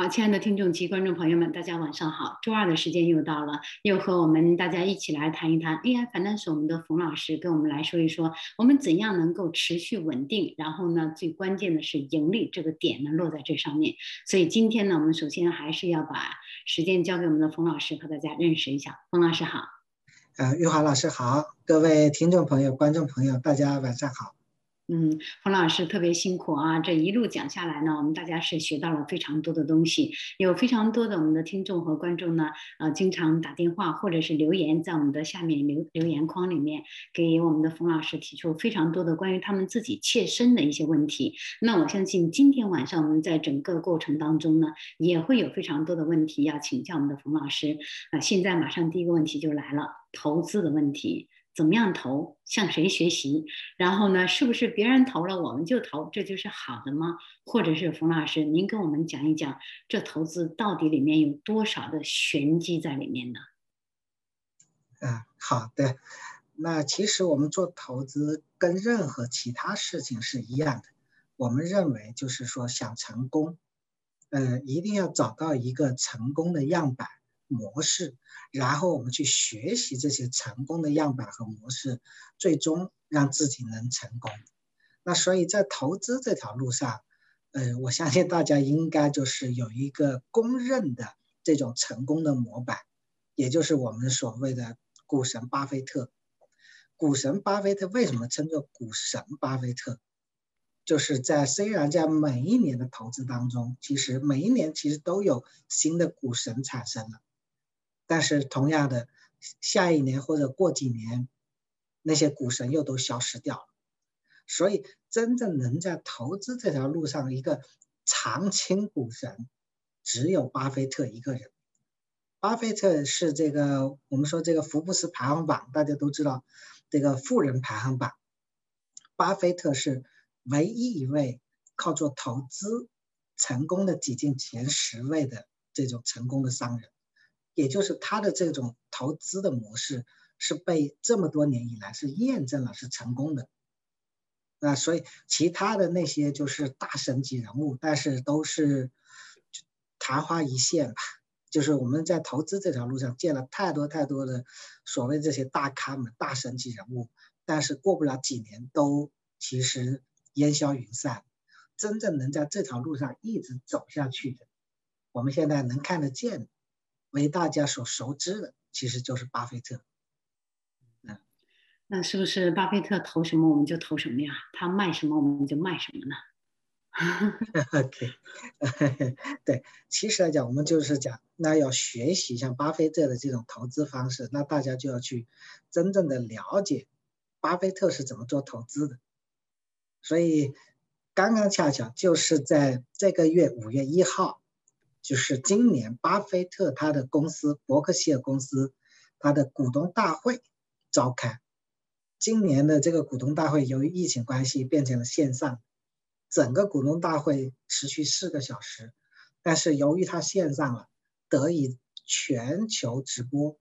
好，亲爱的听众及观众朋友们，大家晚上好。周二的时间又到了，又和我们大家一起来谈一谈 AI 反弹手。我们的冯老师跟我们来说一说，我们怎样能够持续稳定，然后呢，最关键的是盈利这个点呢落在这上面。所以今天呢，我们首先还是要把时间交给我们的冯老师，和大家认识一下。冯老师好，呃，玉华老师好，各位听众朋友、观众朋友，大家晚上好。嗯，冯老师特别辛苦啊！这一路讲下来呢，我们大家是学到了非常多的东西，有非常多的我们的听众和观众呢，呃，经常打电话或者是留言在我们的下面留留言框里面，给我们的冯老师提出非常多的关于他们自己切身的一些问题。那我相信今天晚上我们在整个过程当中呢，也会有非常多的问题要请教我们的冯老师。啊，现在马上第一个问题就来了，投资的问题。怎么样投？向谁学习？然后呢？是不是别人投了我们就投？这就是好的吗？或者是冯老师，您跟我们讲一讲，这投资到底里面有多少的玄机在里面呢？嗯，好的。那其实我们做投资跟任何其他事情是一样的。我们认为就是说想成功，呃，一定要找到一个成功的样板。模式，然后我们去学习这些成功的样板和模式，最终让自己能成功。那所以在投资这条路上，呃，我相信大家应该就是有一个公认的这种成功的模板，也就是我们所谓的股神巴菲特。股神巴菲特为什么称作股神巴菲特？就是在虽然在每一年的投资当中，其实每一年其实都有新的股神产生了。但是同样的，下一年或者过几年，那些股神又都消失掉了。所以，真正能在投资这条路上一个长青股神，只有巴菲特一个人。巴菲特是这个我们说这个福布斯排行榜，大家都知道这个富人排行榜，巴菲特是唯一一位靠做投资成功的挤进前十位的这种成功的商人。也就是他的这种投资的模式是被这么多年以来是验证了是成功的，那所以其他的那些就是大神级人物，但是都是昙花一现吧。就是我们在投资这条路上见了太多太多的所谓这些大咖们、大神级人物，但是过不了几年都其实烟消云散。真正能在这条路上一直走下去的，我们现在能看得见。为大家所熟知的，其实就是巴菲特。嗯，那是不是巴菲特投什么我们就投什么呀？他卖什么我们就卖什么呢？OK，对，其实来讲，我们就是讲，那要学习像巴菲特的这种投资方式，那大家就要去真正的了解巴菲特是怎么做投资的。所以，刚刚恰巧就是在这个月五月一号。就是今年，巴菲特他的公司伯克希尔公司，他的股东大会召开。今年的这个股东大会由于疫情关系变成了线上，整个股东大会持续四个小时，但是由于它线上了，得以全球直播。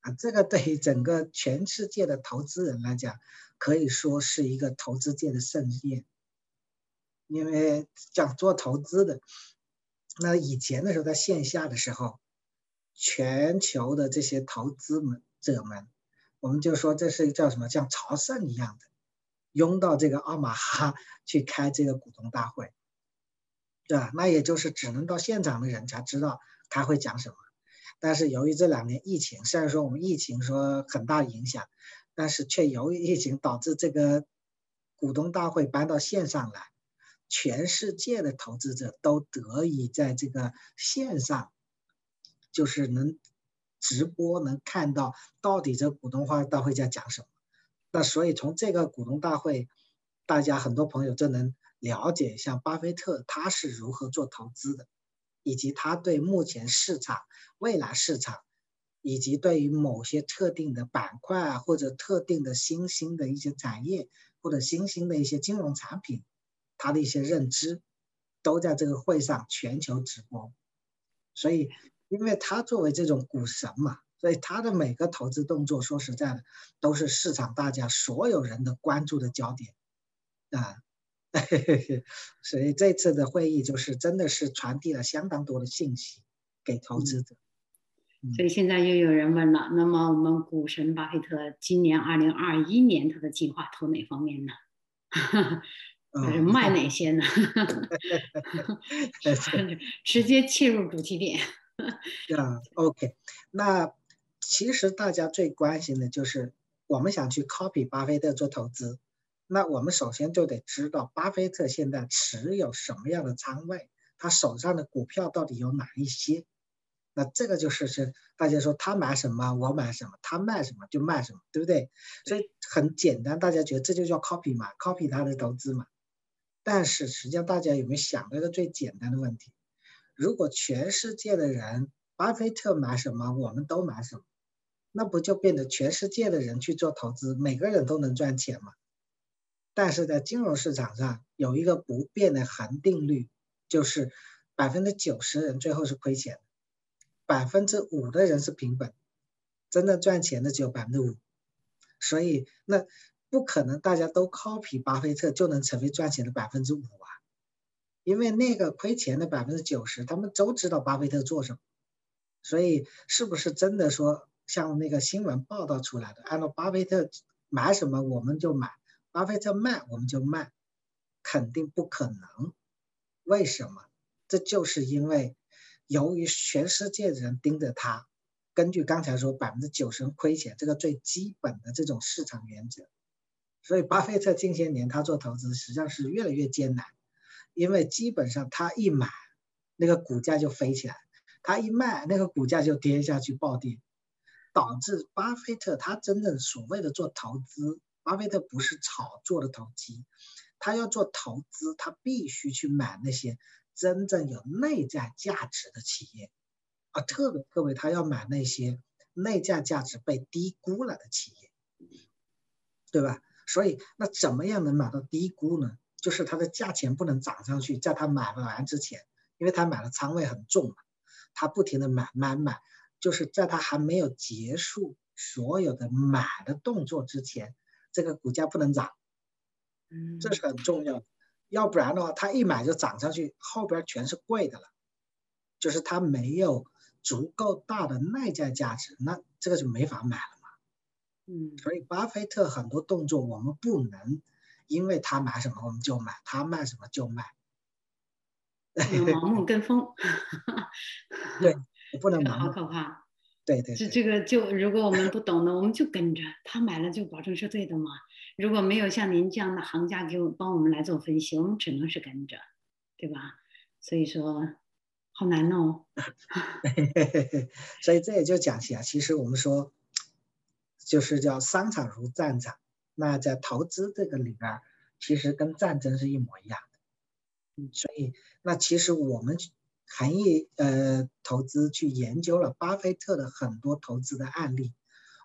啊，这个对于整个全世界的投资人来讲，可以说是一个投资界的盛宴，因为讲做投资的。那以前的时候，在线下的时候，全球的这些投资们者们，我们就说这是叫什么，像朝圣一样的，拥到这个奥马哈去开这个股东大会，对吧？那也就是只能到现场的人才知道他会讲什么。但是由于这两年疫情，虽然说我们疫情说很大影响，但是却由于疫情导致这个股东大会搬到线上来。全世界的投资者都得以在这个线上，就是能直播，能看到到底这股东会大会在讲什么。那所以从这个股东大会，大家很多朋友就能了解，像巴菲特他是如何做投资的，以及他对目前市场、未来市场，以及对于某些特定的板块啊，或者特定的新兴的一些产业，或者新兴的一些金融产品。他的一些认知都在这个会上全球直播，所以，因为他作为这种股神嘛，所以他的每个投资动作，说实在的，都是市场大家所有人的关注的焦点啊。所以这次的会议就是真的是传递了相当多的信息给投资者。所以现在又有人问了，那么我们股神巴菲特今年二零二一年他的计划投哪方面呢？还是卖哪些呢？直接切入主题点。啊，OK，那其实大家最关心的就是我们想去 copy 巴菲特做投资，那我们首先就得知道巴菲特现在持有什么样的仓位，他手上的股票到底有哪一些。那这个就是是大家说他买什么我买什么，他卖什么就卖什么，对不对？所以很简单，大家觉得这就叫 copy 嘛，copy 他的投资嘛。但是实际上大家有没有想到一个最简单的问题？如果全世界的人巴菲特买什么我们都买什么，那不就变得全世界的人去做投资，每个人都能赚钱吗？但是在金融市场上有一个不变的恒定律，就是百分之九十人最后是亏钱。百分之五的人是平本，真正赚钱的只有百分之五，所以那不可能大家都 copy 巴菲特就能成为赚钱的百分之五啊，因为那个亏钱的百分之九十，他们都知道巴菲特做什么，所以是不是真的说像那个新闻报道出来的，按照巴菲特买什么我们就买，巴菲特卖我们就卖，肯定不可能。为什么？这就是因为。由于全世界的人盯着他，根据刚才说百分之九十亏钱这个最基本的这种市场原则，所以巴菲特近些年他做投资实际上是越来越艰难，因为基本上他一买，那个股价就飞起来，他一卖，那个股价就跌下去暴跌，导致巴菲特他真正所谓的做投资，巴菲特不是炒作的投机，他要做投资，他必须去买那些。真正有内在价值的企业，啊，特别特别，他要买那些内在价值被低估了的企业，对吧？所以，那怎么样能买到低估呢？就是它的价钱不能涨上去，在他买完之前，因为他买的仓位很重嘛，他不停的买买买，就是在他还没有结束所有的买的动作之前，这个股价不能涨，嗯，这是很重要的。要不然的话，他一买就涨上去，后边全是贵的了，就是他没有足够大的内在价值，那这个就没法买了嘛。嗯，所以巴菲特很多动作我们不能，因为他买什么我们就买，他卖什么就卖，盲目跟风。对，不能好可怕。对对。这这个就如果我们不懂的，我们就跟着他买了就保证是对的嘛。如果没有像您这样的行家给我帮我们来做分析，我们只能是跟着，对吧？所以说，好难哦。所以这也就讲起啊，其实我们说，就是叫商场如战场。那在投资这个里边，其实跟战争是一模一样的。嗯，所以那其实我们行业呃投资去研究了巴菲特的很多投资的案例，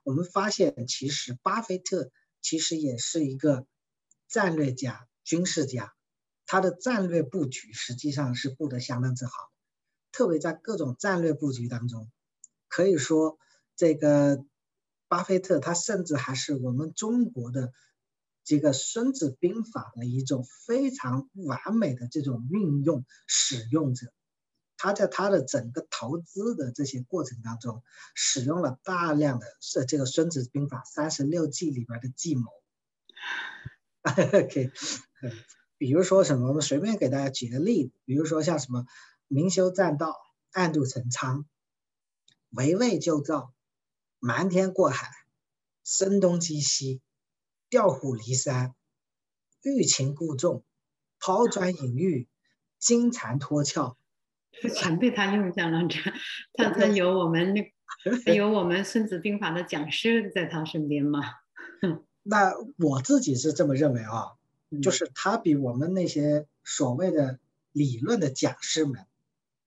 我们发现其实巴菲特。其实也是一个战略家、军事家，他的战略布局实际上是布得相当之好，特别在各种战略布局当中，可以说这个巴菲特他甚至还是我们中国的这个《孙子兵法》的一种非常完美的这种运用使用者。他在他的整个投资的这些过程当中，使用了大量的是这个《孙子兵法》三十六计里边的计谋。OK，比如说什么？我们随便给大家举个例子，比如说像什么“明修栈道，暗度陈仓，围魏救赵，瞒天过海，声东击西，调虎离山，欲擒故纵，抛砖引玉，金蝉脱壳 ”。全被他用上了，这他他有我们那有我们《孙子兵法》的讲师在他身边吗？那我自己是这么认为啊，就是他比我们那些所谓的理论的讲师们，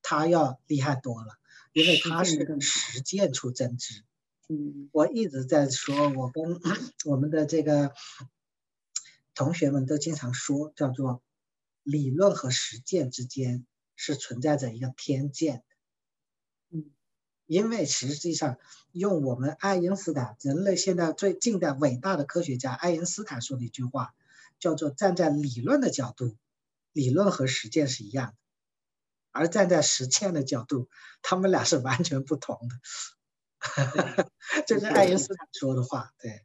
他要厉害多了，因为他是实践出真知。嗯，我一直在说，我跟我们的这个同学们都经常说，叫做理论和实践之间。是存在着一个偏见，嗯，因为实际上用我们爱因斯坦，人类现在最近代伟大的科学家爱因斯坦说的一句话，叫做站在理论的角度，理论和实践是一样的，而站在实践的角度，他们俩是完全不同的。这 是爱因斯 坦说的话，对。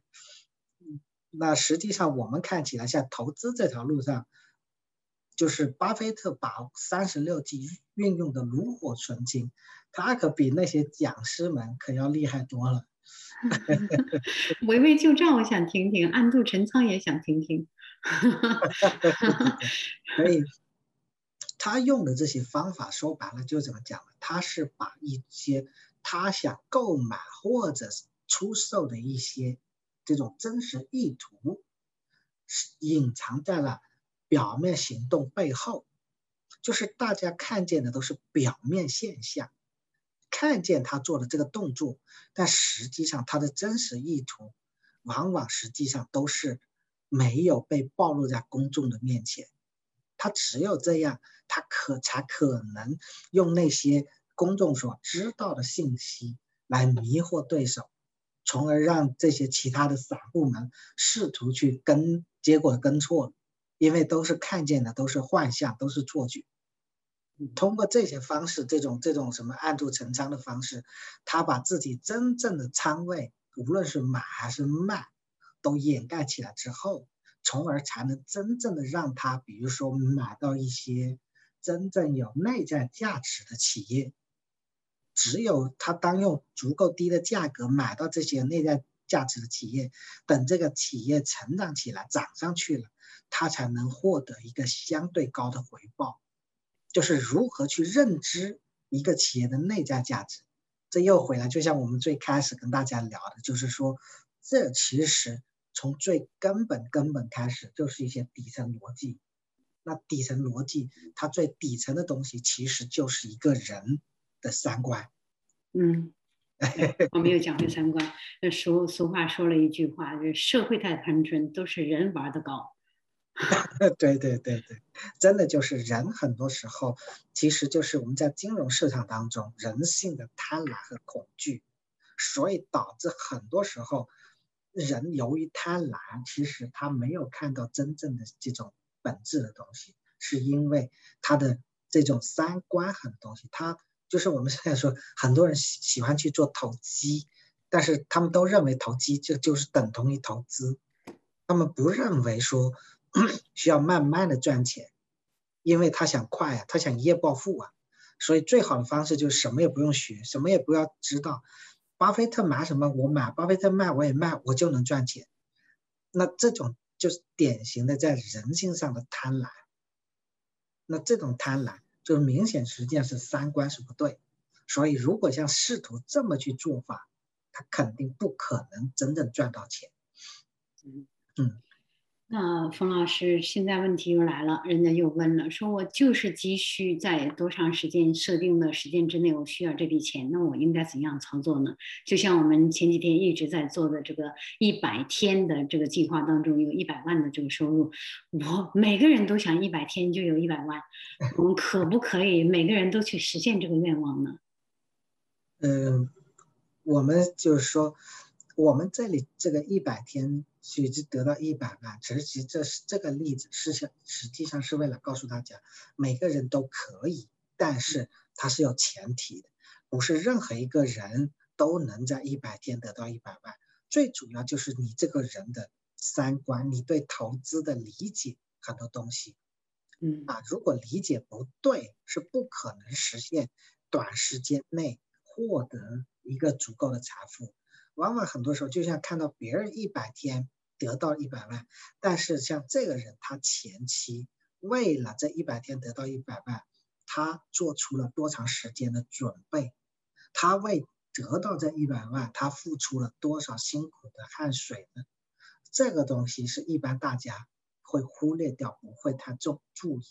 那实际上我们看起来，像投资这条路上，就是巴菲特把三十六计运用的炉火纯青，他可比那些讲师们可要厉害多了。围魏救赵，我想听听；暗度陈仓也想听听。所以，他用的这些方法，说白了就怎么讲呢？他是把一些他想购买或者出售的一些这种真实意图，是隐藏在了表面行动背后，就是大家看见的都是表面现象。看见他做的这个动作，但实际上他的真实意图，往往实际上都是没有被暴露在公众的面前。他只有这样，他可才可能用那些公众所知道的信息来迷惑对手，从而让这些其他的散户们试图去跟结果跟错了，因为都是看见的，都是幻象，都是错觉。通过这些方式，这种这种什么暗度陈仓的方式，他把自己真正的仓位，无论是买还是卖，都掩盖起来之后，从而才能真正的让他，比如说买到一些真正有内在价值的企业。只有他当用足够低的价格买到这些内在价值的企业，等这个企业成长起来涨上去了，他才能获得一个相对高的回报。就是如何去认知一个企业的内在价值，这又回来，就像我们最开始跟大家聊的，就是说，这其实从最根本根本开始就是一些底层逻辑。那底层逻辑，它最底层的东西其实就是一个人的三观。嗯，我 没有讲回三观。那俗俗话说了一句话，就是社会太单纯，都是人玩的高。对对对对，真的就是人很多时候，其实就是我们在金融市场当中人性的贪婪和恐惧，所以导致很多时候人由于贪婪，其实他没有看到真正的这种本质的东西，是因为他的这种三观很多东西，他就是我们现在说很多人喜喜欢去做投机，但是他们都认为投机就就是等同于投资，他们不认为说。需要慢慢的赚钱，因为他想快啊，他想一夜暴富啊，所以最好的方式就是什么也不用学，什么也不要知道。巴菲特买什么我买，巴菲特卖我也卖，我就能赚钱。那这种就是典型的在人性上的贪婪。那这种贪婪就明显实际上是三观是不对。所以如果像仕途这么去做法，他肯定不可能真正赚到钱。嗯嗯。那冯老师，现在问题又来了，人家又问了，说我就是急需在多长时间设定的时间之内，我需要这笔钱，那我应该怎样操作呢？就像我们前几天一直在做的这个一百天的这个计划当中，有一百万的这个收入，我每个人都想一百天就有一百万，我们可不可以每个人都去实现这个愿望呢？嗯，我们就是说。我们这里这个一百天去得到一百万，其实这是这个例子是想实际上是为了告诉大家，每个人都可以，但是它是有前提的，不是任何一个人都能在一百天得到一百万。最主要就是你这个人的三观，你对投资的理解很多东西，嗯啊，如果理解不对，是不可能实现短时间内获得一个足够的财富。往往很多时候，就像看到别人一百天得到一百万，但是像这个人，他前期为了这一百天得到一百万，他做出了多长时间的准备？他为得到这一百万，他付出了多少辛苦的汗水呢？这个东西是一般大家会忽略掉，不会太重注意。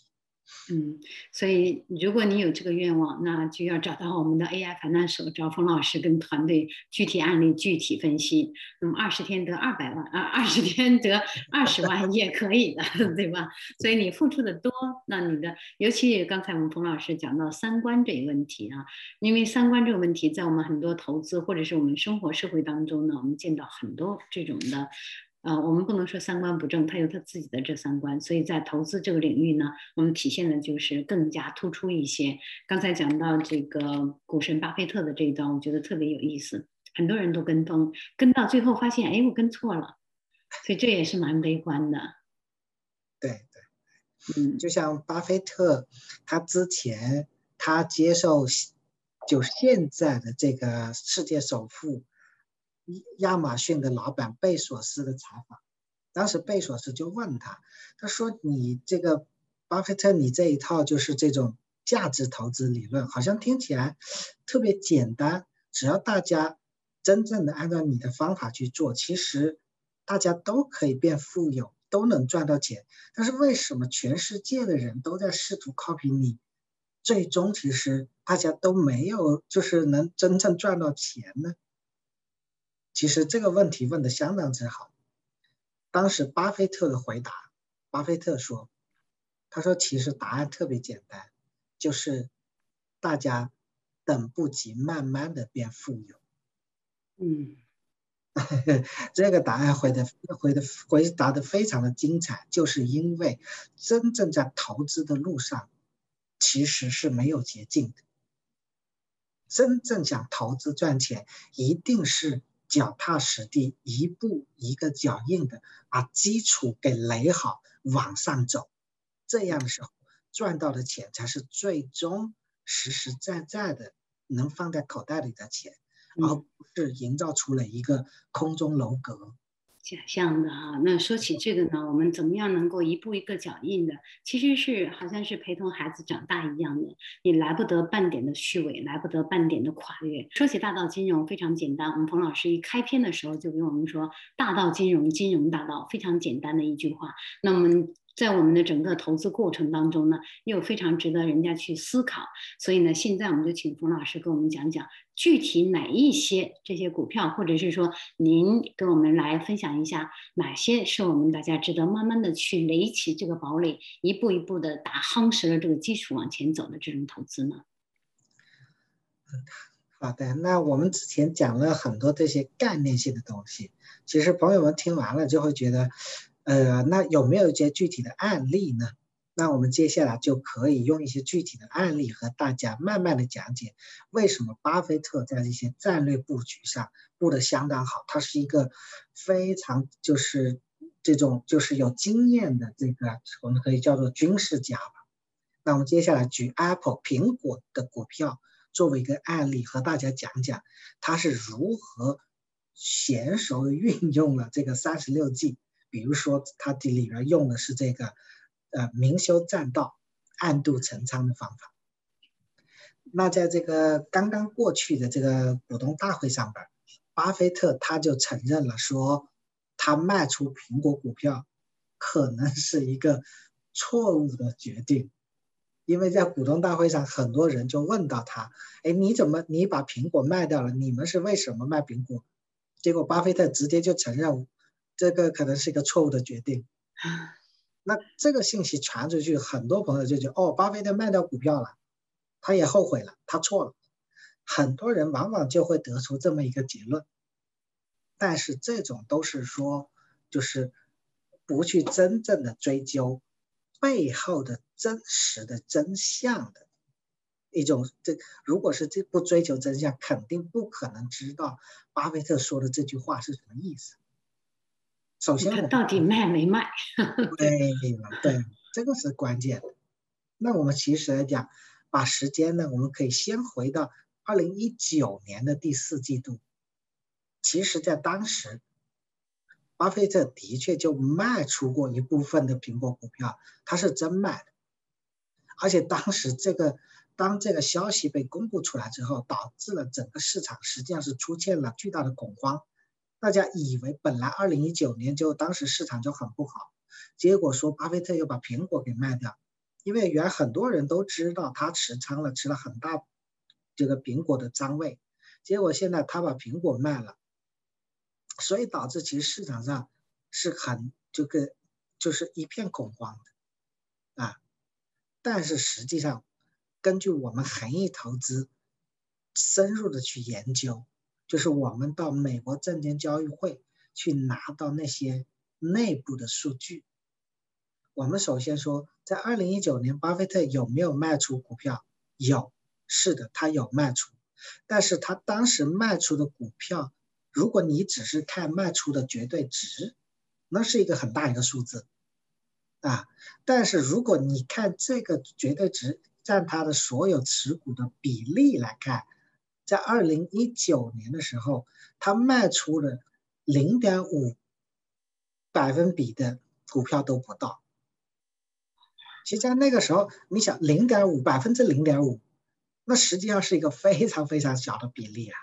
嗯，所以如果你有这个愿望，那就要找到我们的 AI 反弹手，找冯老师跟团队具体案例具体分析。那么二十天得二百万啊，二十天得二十万也可以的，对吧？所以你付出的多，那你的，尤其刚才我们冯老师讲到三观这一问题啊，因为三观这个问题在我们很多投资或者是我们生活社会当中呢，我们见到很多这种的。呃，我们不能说三观不正，他有他自己的这三观，所以在投资这个领域呢，我们体现的就是更加突出一些。刚才讲到这个股神巴菲特的这一段，我觉得特别有意思，很多人都跟风，跟到最后发现，哎，我跟错了，所以这也是蛮悲观的。对对，嗯，就像巴菲特，他之前他接受就现在的这个世界首富。亚马逊的老板贝索斯的采访，当时贝索斯就问他，他说：“你这个巴菲特，你这一套就是这种价值投资理论，好像听起来特别简单，只要大家真正的按照你的方法去做，其实大家都可以变富有，都能赚到钱。但是为什么全世界的人都在试图 copy 你，最终其实大家都没有就是能真正赚到钱呢？”其实这个问题问的相当之好。当时巴菲特的回答，巴菲特说：“他说其实答案特别简单，就是大家等不及慢慢的变富有。”嗯，这个答案回的回的回答的非常的精彩，就是因为真正在投资的路上其实是没有捷径的。真正想投资赚钱，一定是。脚踏实地，一步一个脚印的把基础给垒好，往上走，这样的时候赚到的钱才是最终实实在在的能放在口袋里的钱，而不是营造出了一个空中楼阁。假象的哈，那说起这个呢，我们怎么样能够一步一个脚印的？其实是好像是陪同孩子长大一样的，你来不得半点的虚伪，来不得半点的跨越。说起大道金融非常简单，我们彭老师一开篇的时候就给我们说，大道金融，金融大道，非常简单的一句话。那我们。在我们的整个投资过程当中呢，又非常值得人家去思考。所以呢，现在我们就请冯老师给我们讲讲具体哪一些这些股票，或者是说您跟我们来分享一下哪些是我们大家值得慢慢的去垒起这个堡垒，一步一步的打夯实了这个基础往前走的这种投资呢？好的，那我们之前讲了很多这些概念性的东西，其实朋友们听完了就会觉得。呃，那有没有一些具体的案例呢？那我们接下来就可以用一些具体的案例和大家慢慢的讲解，为什么巴菲特在这些战略布局上布的相当好，他是一个非常就是这种就是有经验的这个我们可以叫做军事家吧。那我们接下来举 Apple 苹果的股票作为一个案例和大家讲讲，他是如何娴熟运用了这个三十六计。比如说，它的里边用的是这个，呃，明修栈道，暗度陈仓的方法。那在这个刚刚过去的这个股东大会上边，巴菲特他就承认了，说他卖出苹果股票可能是一个错误的决定，因为在股东大会上，很多人就问到他，哎，你怎么你把苹果卖掉了？你们是为什么卖苹果？结果巴菲特直接就承认。这个可能是一个错误的决定，那这个信息传出去，很多朋友就觉得哦，巴菲特卖掉股票了，他也后悔了，他错了。很多人往往就会得出这么一个结论，但是这种都是说，就是不去真正的追究背后的真实的真相的一种。这如果是这不追求真相，肯定不可能知道巴菲特说的这句话是什么意思。首先，他到底卖没卖？对对，这个是关键。那我们其实来讲，把时间呢，我们可以先回到二零一九年的第四季度。其实，在当时，巴菲特的确就卖出过一部分的苹果股票，他是真卖的。而且当时这个，当这个消息被公布出来之后，导致了整个市场实际上是出现了巨大的恐慌。大家以为本来二零一九年就当时市场就很不好，结果说巴菲特又把苹果给卖掉，因为原很多人都知道他持仓了，持了很大这个苹果的仓位，结果现在他把苹果卖了，所以导致其实市场上是很这个就是一片恐慌的啊，但是实际上根据我们恒益投资深入的去研究。就是我们到美国证券交易会去拿到那些内部的数据。我们首先说，在二零一九年，巴菲特有没有卖出股票？有，是的，他有卖出。但是他当时卖出的股票，如果你只是看卖出的绝对值，那是一个很大一个数字，啊。但是如果你看这个绝对值占他的所有持股的比例来看，在二零一九年的时候，他卖出了零点五百分比的股票都不到。其实，在那个时候，你想零点五百分之零点五，那实际上是一个非常非常小的比例啊。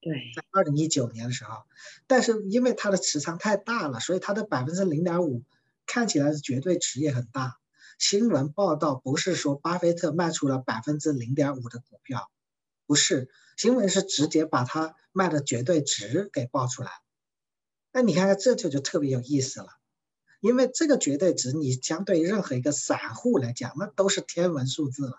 对，在二零一九年的时候，但是因为它的持仓太大了，所以它的百分之零点五看起来是绝对值也很大。新闻报道不是说巴菲特卖出了百分之零点五的股票，不是，新闻是直接把它卖的绝对值给报出来。那你看看这就就特别有意思了，因为这个绝对值你相对任何一个散户来讲，那都是天文数字了，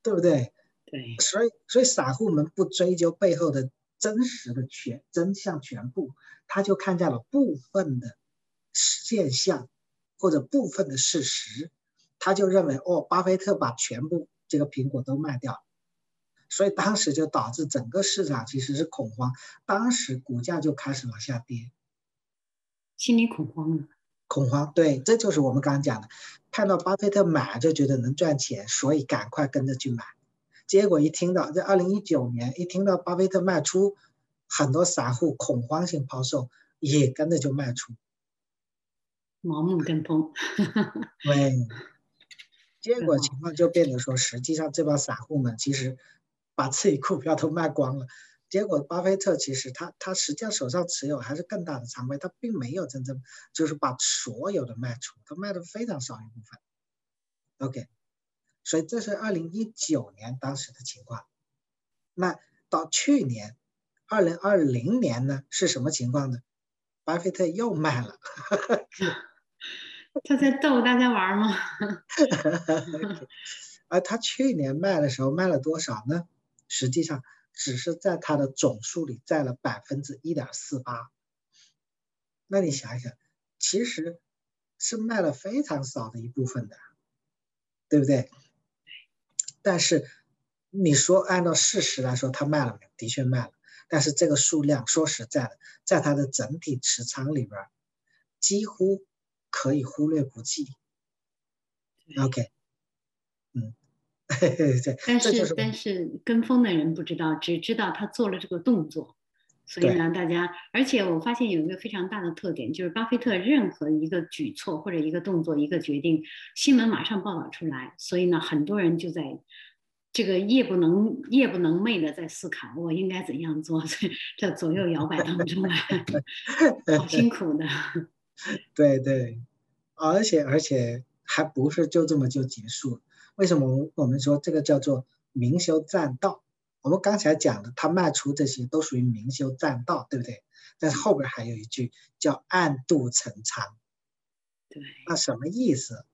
对不对？对。所以所以散户们不追究背后的真实的全真相全部，他就看见了部分的现象。或者部分的事实，他就认为哦，巴菲特把全部这个苹果都卖掉，所以当时就导致整个市场其实是恐慌，当时股价就开始往下跌，心理恐慌了。恐慌，对，这就是我们刚刚讲的，看到巴菲特买就觉得能赚钱，所以赶快跟着去买，结果一听到在二零一九年一听到巴菲特卖出，很多散户恐慌性抛售，也跟着就卖出。盲目跟风，对，结果情况就变得说，实际上这帮散户们其实把自己股票都卖光了。结果巴菲特其实他他实际上手上持有还是更大的仓位，他并没有真正就是把所有的卖出，他卖的非常少一部分。OK，所以这是二零一九年当时的情况。那到去年二零二零年呢是什么情况呢？巴菲特又卖了。他在逗大家玩吗？而 他去年卖的时候卖了多少呢？实际上只是在它的总数里占了百分之一点四八。那你想一想，其实是卖了非常少的一部分的，对不对？但是你说按照事实来说，他卖了没有？的确卖了。但是这个数量说实在的，在它的整体持仓里边，几乎。可以忽略不计。OK，嗯，但是但是跟风的人不知道，只知道他做了这个动作，所以呢，大家，而且我发现有一个非常大的特点，就是巴菲特任何一个举措或者一个动作、一个决定，新闻马上报道出来，所以呢，很多人就在这个夜不能夜不能寐的在思考，我应该怎样做，在左右摇摆当中，好辛苦的。对对，而且而且还不是就这么就结束？为什么我们说这个叫做明修栈道？我们刚才讲的，他卖出这些都属于明修栈道，对不对？但是后边还有一句叫暗度陈仓。对，那什么意思？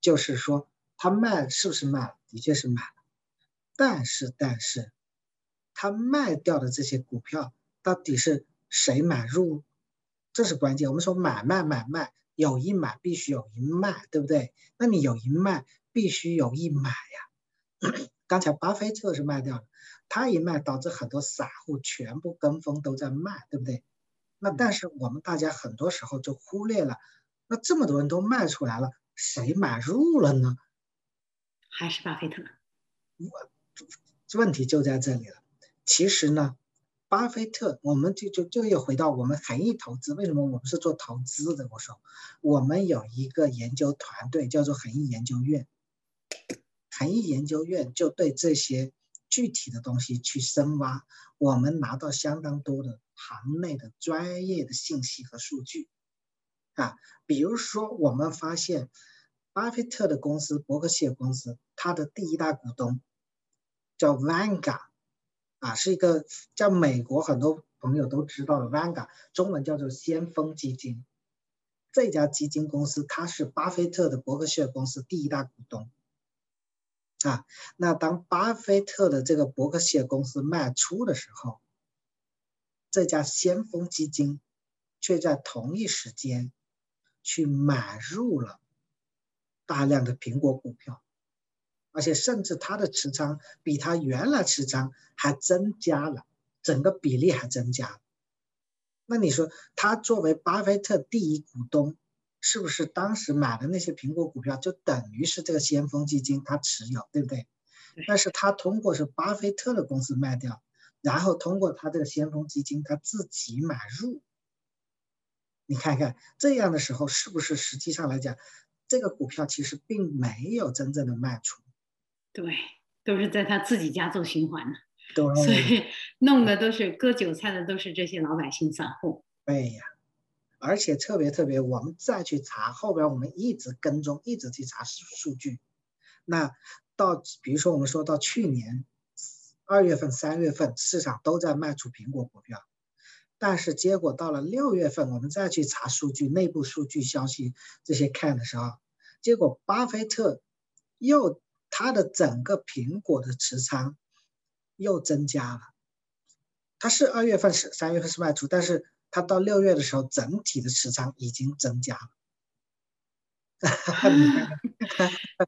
就是说他卖是不是卖了？的确是卖了，但是但是他卖掉的这些股票到底是谁买入？这是关键。我们说买卖买卖，有一买必须有一卖，对不对？那你有一卖，必须有一买呀。刚才巴菲特是卖掉了，他一卖导致很多散户全部跟风都在卖，对不对？那但是我们大家很多时候就忽略了，那这么多人都卖出来了，谁买入了呢？还是巴菲特？我问题就在这里了。其实呢。巴菲特，我们就就就又回到我们恒益投资。为什么我们是做投资的？我说，我们有一个研究团队叫做恒益研究院，恒益研究院就对这些具体的东西去深挖。我们拿到相当多的行内的专业的信息和数据啊，比如说我们发现，巴菲特的公司伯克希尔公司，它的第一大股东叫 Vanga，。啊，是一个叫美国很多朋友都知道的 Vanga，中文叫做先锋基金。这家基金公司它是巴菲特的伯克希尔公司第一大股东。啊，那当巴菲特的这个伯克希尔公司卖出的时候，这家先锋基金却在同一时间去买入了大量的苹果股票，而且甚至他的持仓比他原来持仓还增加了，整个比例还增加。那你说他作为巴菲特第一股东，是不是当时买的那些苹果股票就等于是这个先锋基金他持有，对不对？但是他通过是巴菲特的公司卖掉，然后通过他这个先锋基金他自己买入。你看看这样的时候，是不是实际上来讲，这个股票其实并没有真正的卖出？对，都是在他自己家做循环呢。对，所以弄的都是割韭菜的，都是这些老百姓散户。对呀。而且特别特别，我们再去查后边，我们一直跟踪，一直去查数数据。那到比如说，我们说到去年二月份、三月份，市场都在卖出苹果股票，但是结果到了六月份，我们再去查数据、内部数据消息这些看的时候，结果巴菲特又他的整个苹果的持仓又增加了。他是二月份是三月份是卖出，但是。他到六月的时候，整体的持仓已经增加了。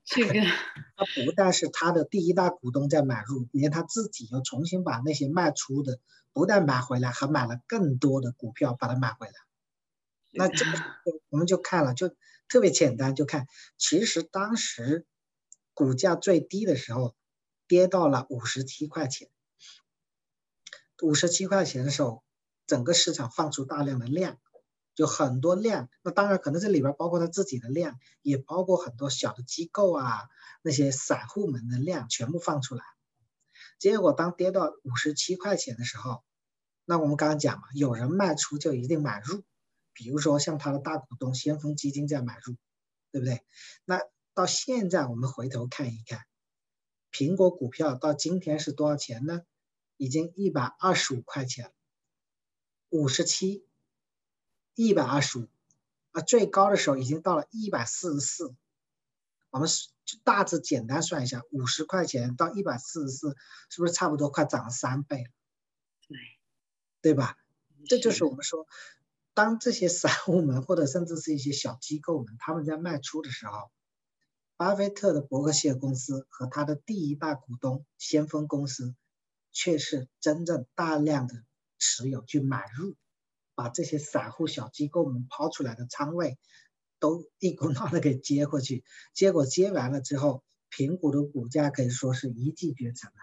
这个他不但是他的第一大股东在买入，连他自己又重新把那些卖出的，不但买回来，还买了更多的股票把它买回来。那这个我们就看了，就特别简单，就看其实当时股价最低的时候，跌到了五十七块钱。五十七块钱的时候。整个市场放出大量的量，就很多量。那当然可能这里边包括他自己的量，也包括很多小的机构啊，那些散户们的量全部放出来。结果当跌到五十七块钱的时候，那我们刚刚讲嘛，有人卖出就一定买入，比如说像他的大股东先锋基金在买入，对不对？那到现在我们回头看一看，苹果股票到今天是多少钱呢？已经一百二十五块钱。五十七，一百二十五，啊，最高的时候已经到了一百四十四。我们就大致简单算一下，五十块钱到一百四十四，是不是差不多快涨了三倍了？对，对吧？这就是我们说，当这些散户们或者甚至是一些小机构们他们在卖出的时候，巴菲特的伯克希尔公司和他的第一大股东先锋公司，却是真正大量的。持有去买入，把这些散户小机构们抛出来的仓位，都一股脑的给接过去。结果接完了之后，苹果的股价可以说是一骑绝尘啊，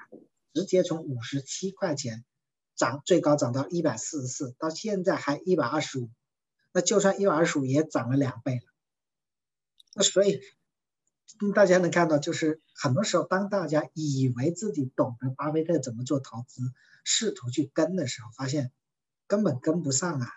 直接从五十七块钱涨最高涨到一百四十四，到现在还一百二十五。那就算一百二十五也涨了两倍了。那所以大家能看到，就是很多时候当大家以为自己懂得巴菲特怎么做投资。试图去跟的时候，发现根本跟不上啊，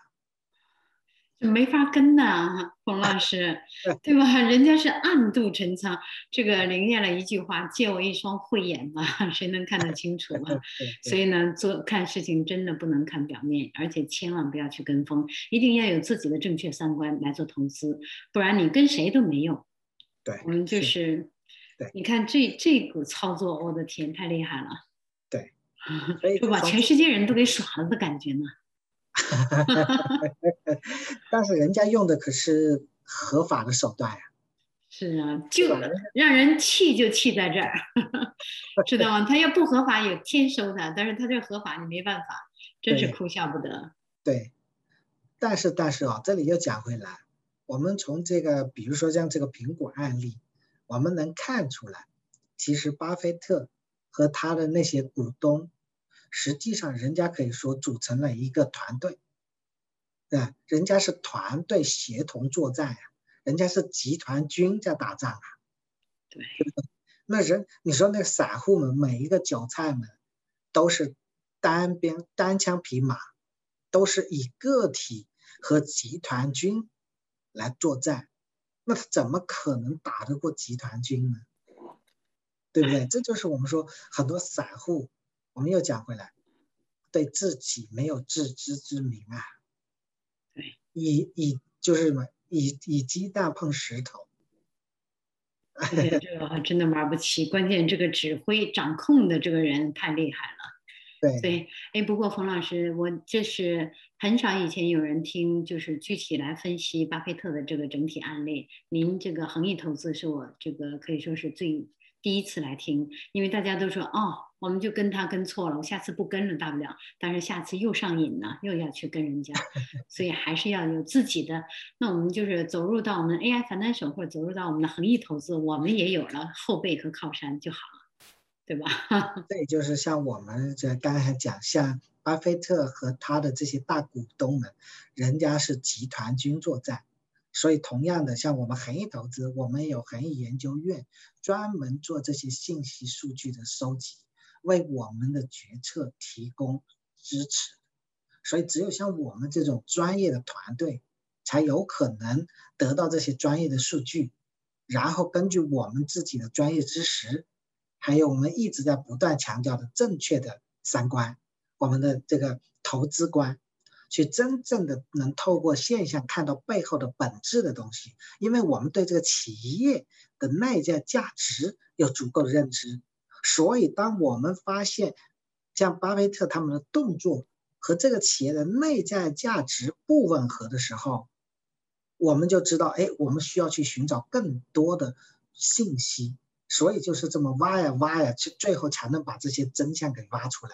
就没法跟呐，冯老师，对吧？人家是暗度陈仓，这个灵验了一句话：“借我一双慧眼嘛，谁能看得清楚 嘛？”所以呢，做看事情真的不能看表面，而且千万不要去跟风，一定要有自己的正确三观来做投资，不然你跟谁都没用。对，我们就是，对，你看这这股操作，我的天，太厉害了。对 就把全世界人都给耍了的感觉呢。但是人家用的可是合法的手段呀。是啊，就让人气就气在这儿，知道吗？他要不合法也天收他，但是他这合法你没办法，真是哭笑不得。对，但是但是啊，这里又讲回来，我们从这个，比如说像这个苹果案例，我们能看出来，其实巴菲特。和他的那些股东，实际上人家可以说组成了一个团队，对吧？人家是团队协同作战呀，人家是集团军在打仗啊。对，那人你说那个散户们，每一个韭菜们，都是单边单枪匹马，都是以个体和集团军来作战，那他怎么可能打得过集团军呢？对不对？这就是我们说很多散户，我们又讲回来，对自己没有自知之明啊。对，以以就是什么，以以鸡蛋碰石头。这个真的玩不起，关键这个指挥掌控的这个人太厉害了。对，对，哎，不过冯老师，我这是很少以前有人听，就是具体来分析巴菲特的这个整体案例。您这个恒益投资是我这个可以说是最第一次来听，因为大家都说哦，我们就跟他跟错了，我下次不跟了，大不了。但是下次又上瘾了，又要去跟人家，所以还是要有自己的。那我们就是走入到我们 AI 反单手，或者走入到我们的恒益投资，我们也有了后背和靠山就好了，对吧？对，就是像我们这刚才讲，像。巴菲特和他的这些大股东们，人家是集团军作战，所以同样的，像我们恒益投资，我们有恒益研究院，专门做这些信息数据的收集，为我们的决策提供支持。所以，只有像我们这种专业的团队，才有可能得到这些专业的数据，然后根据我们自己的专业知识，还有我们一直在不断强调的正确的三观。我们的这个投资观，去真正的能透过现象看到背后的本质的东西，因为我们对这个企业的内在价值有足够的认知，所以当我们发现像巴菲特他们的动作和这个企业的内在价值不吻合的时候，我们就知道，哎，我们需要去寻找更多的信息，所以就是这么挖呀挖呀，去最后才能把这些真相给挖出来。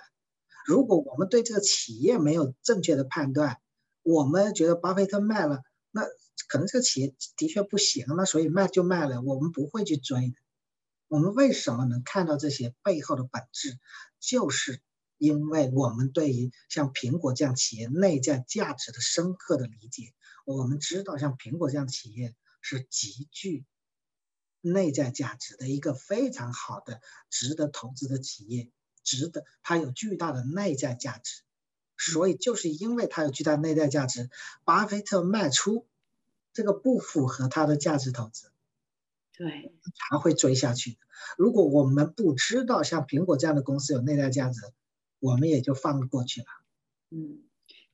如果我们对这个企业没有正确的判断，我们觉得巴菲特卖了，那可能这个企业的确不行，那所以卖就卖了，我们不会去追的。我们为什么能看到这些背后的本质？就是因为我们对于像苹果这样企业内在价值的深刻的理解。我们知道，像苹果这样的企业是极具内在价值的一个非常好的、值得投资的企业。值得，它有巨大的内在价值，所以就是因为它有巨大内在价值，巴菲特卖出这个不符合他的价值投资，对，才会追下去。如果我们不知道像苹果这样的公司有内在价值，我们也就放过去了。嗯，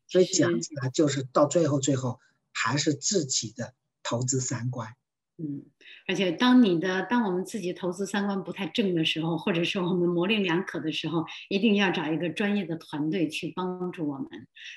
所以讲起来就是到最后，最后还是自己的投资三观。嗯，而且当你的当我们自己投资三观不太正的时候，或者说我们模棱两可的时候，一定要找一个专业的团队去帮助我们。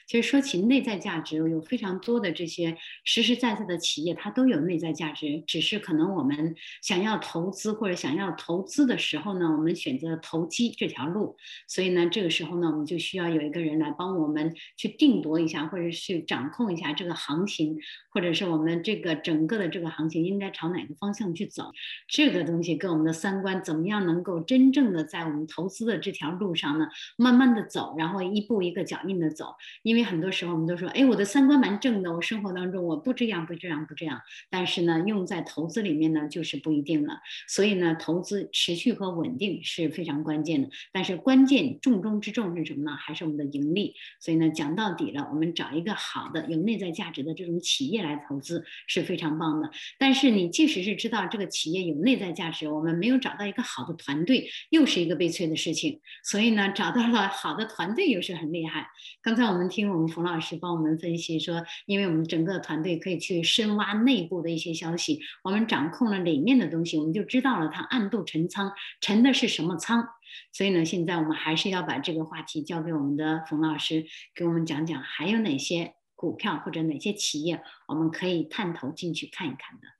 其实说起内在价值，有非常多的这些实实在在的企业，它都有内在价值，只是可能我们想要投资或者想要投资的时候呢，我们选择投机这条路。所以呢，这个时候呢，我们就需要有一个人来帮我们去定夺一下，或者去掌控一下这个行情，或者是我们这个整个的这个行情应该。朝哪个方向去走？这个东西跟我们的三观怎么样能够真正的在我们投资的这条路上呢，慢慢的走，然后一步一个脚印的走。因为很多时候我们都说，哎，我的三观蛮正的，我生活当中我不这样不这样不这样。但是呢，用在投资里面呢，就是不一定了。所以呢，投资持续和稳定是非常关键的。但是关键重中之重是什么呢？还是我们的盈利。所以呢，讲到底了，我们找一个好的有内在价值的这种企业来投资是非常棒的。但是你即使是知道这个企业有内在价值，我们没有找到一个好的团队，又是一个悲催的事情。所以呢，找到了好的团队又是很厉害。刚才我们听我们冯老师帮我们分析说，因为我们整个团队可以去深挖内部的一些消息，我们掌控了里面的东西，我们就知道了它暗度陈仓，陈的是什么仓。所以呢，现在我们还是要把这个话题交给我们的冯老师，给我们讲讲还有哪些股票或者哪些企业我们可以探头进去看一看的。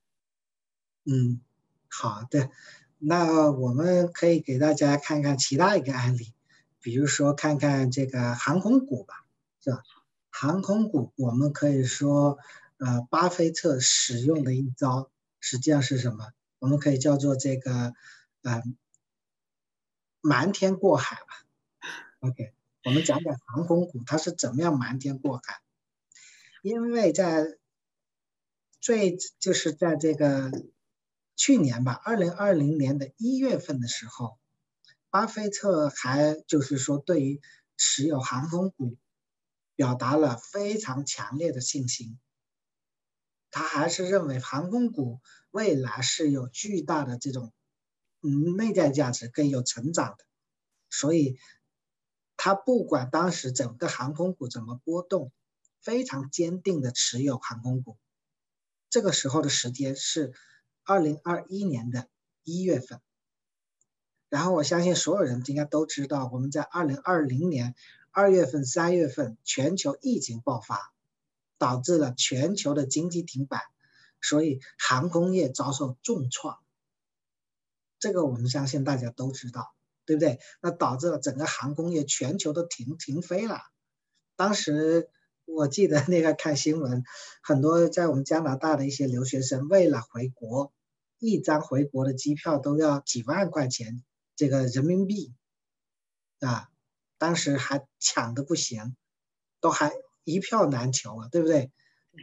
嗯，好的，那我们可以给大家看看其他一个案例，比如说看看这个航空股吧，是吧？航空股我们可以说，呃，巴菲特使用的一招实际上是什么？我们可以叫做这个，呃，瞒天过海吧。OK，我们讲讲航空股它是怎么样瞒天过海，因为在最就是在这个。去年吧，二零二零年的一月份的时候，巴菲特还就是说对于持有航空股表达了非常强烈的信心。他还是认为航空股未来是有巨大的这种嗯内在价值更有成长的，所以他不管当时整个航空股怎么波动，非常坚定的持有航空股。这个时候的时间是。二零二一年的一月份，然后我相信所有人应该都知道，我们在二零二零年二月份、三月份全球疫情爆发，导致了全球的经济停摆，所以航空业遭受重创。这个我们相信大家都知道，对不对？那导致了整个航空业全球都停停飞了。当时我记得那个看新闻，很多在我们加拿大的一些留学生为了回国，一张回国的机票都要几万块钱，这个人民币啊，当时还抢的不行，都还一票难求啊，对不对？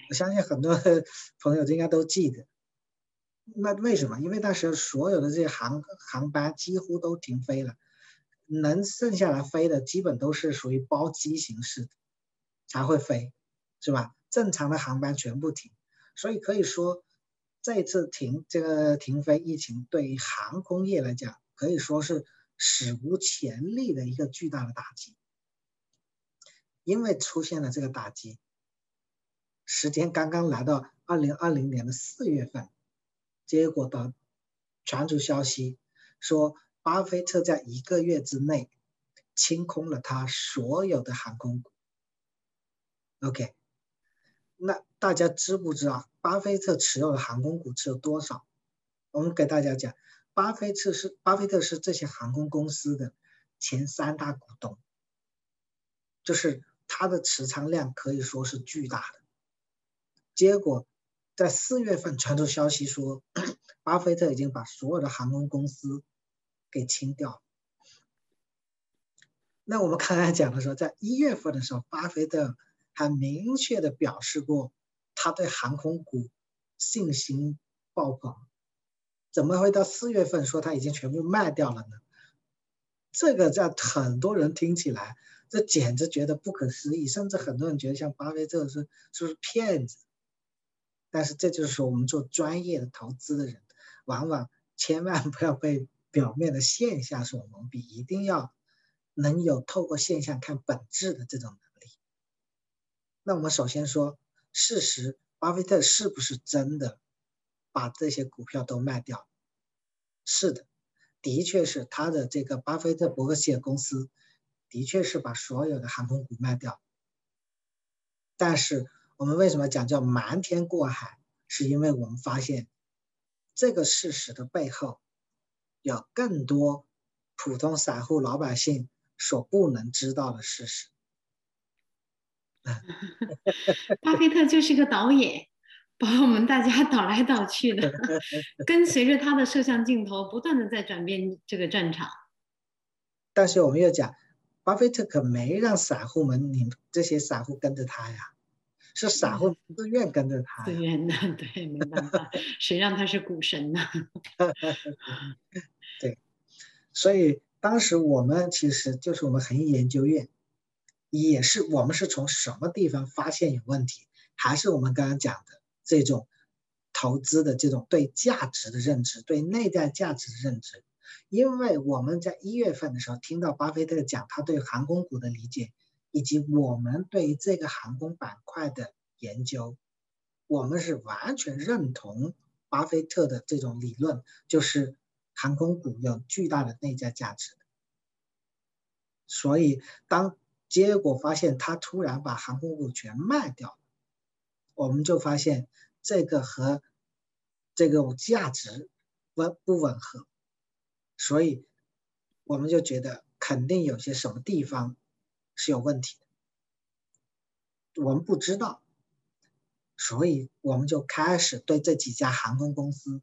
我相信很多 朋友应该都记得。那为什么？因为那时候所有的这些航航班几乎都停飞了，能剩下来飞的基本都是属于包机形式的，才会飞，是吧？正常的航班全部停，所以可以说，这次停这个停飞疫情对于航空业来讲，可以说是史无前例的一个巨大的打击。因为出现了这个打击，时间刚刚来到二零二零年的四月份。结果的传出消息说，巴菲特在一个月之内清空了他所有的航空。OK，那大家知不知道巴菲特持有的航空股持有多少？我们给大家讲，巴菲特是巴菲特是这些航空公司的前三大股东，就是他的持仓量可以说是巨大的。结果。在四月份传出消息说，巴菲特已经把所有的航空公司给清掉。那我们刚才讲的时候，在一月份的时候，巴菲特还明确的表示过他对航空股信心爆棚。怎么会到四月份说他已经全部卖掉了呢？这个在很多人听起来，这简直觉得不可思议，甚至很多人觉得像巴菲特是是不是骗子？但是这就是，我们做专业的投资的人，往往千万不要被表面的现象所蒙蔽，一定要能有透过现象看本质的这种。那我们首先说事实，巴菲特是不是真的把这些股票都卖掉？是的，的确是他的这个巴菲特伯克希尔公司，的确是把所有的航空股卖掉。但是。我们为什么讲叫瞒天过海？是因为我们发现这个事实的背后有更多普通散户老百姓所不能知道的事实。巴菲特就是个导演，把我们大家导来导去的，跟随着他的摄像镜头，不断的在转变这个战场。但是我们又讲，巴菲特可没让散户们，你这些散户跟着他呀。是散户自愿跟着他，自愿的，对，没办法，谁让他是股神呢？对，所以当时我们其实就是我们恒益研究院，也是我们是从什么地方发现有问题？还是我们刚刚讲的这种投资的这种对价值的认知，对内在价值的认知？因为我们在一月份的时候听到巴菲特讲他对航空股的理解。以及我们对于这个航空板块的研究，我们是完全认同巴菲特的这种理论，就是航空股有巨大的内在价值。所以，当结果发现他突然把航空股全卖掉了，我们就发现这个和这个价值吻不吻合，所以我们就觉得肯定有些什么地方。是有问题的，我们不知道，所以我们就开始对这几家航空公司，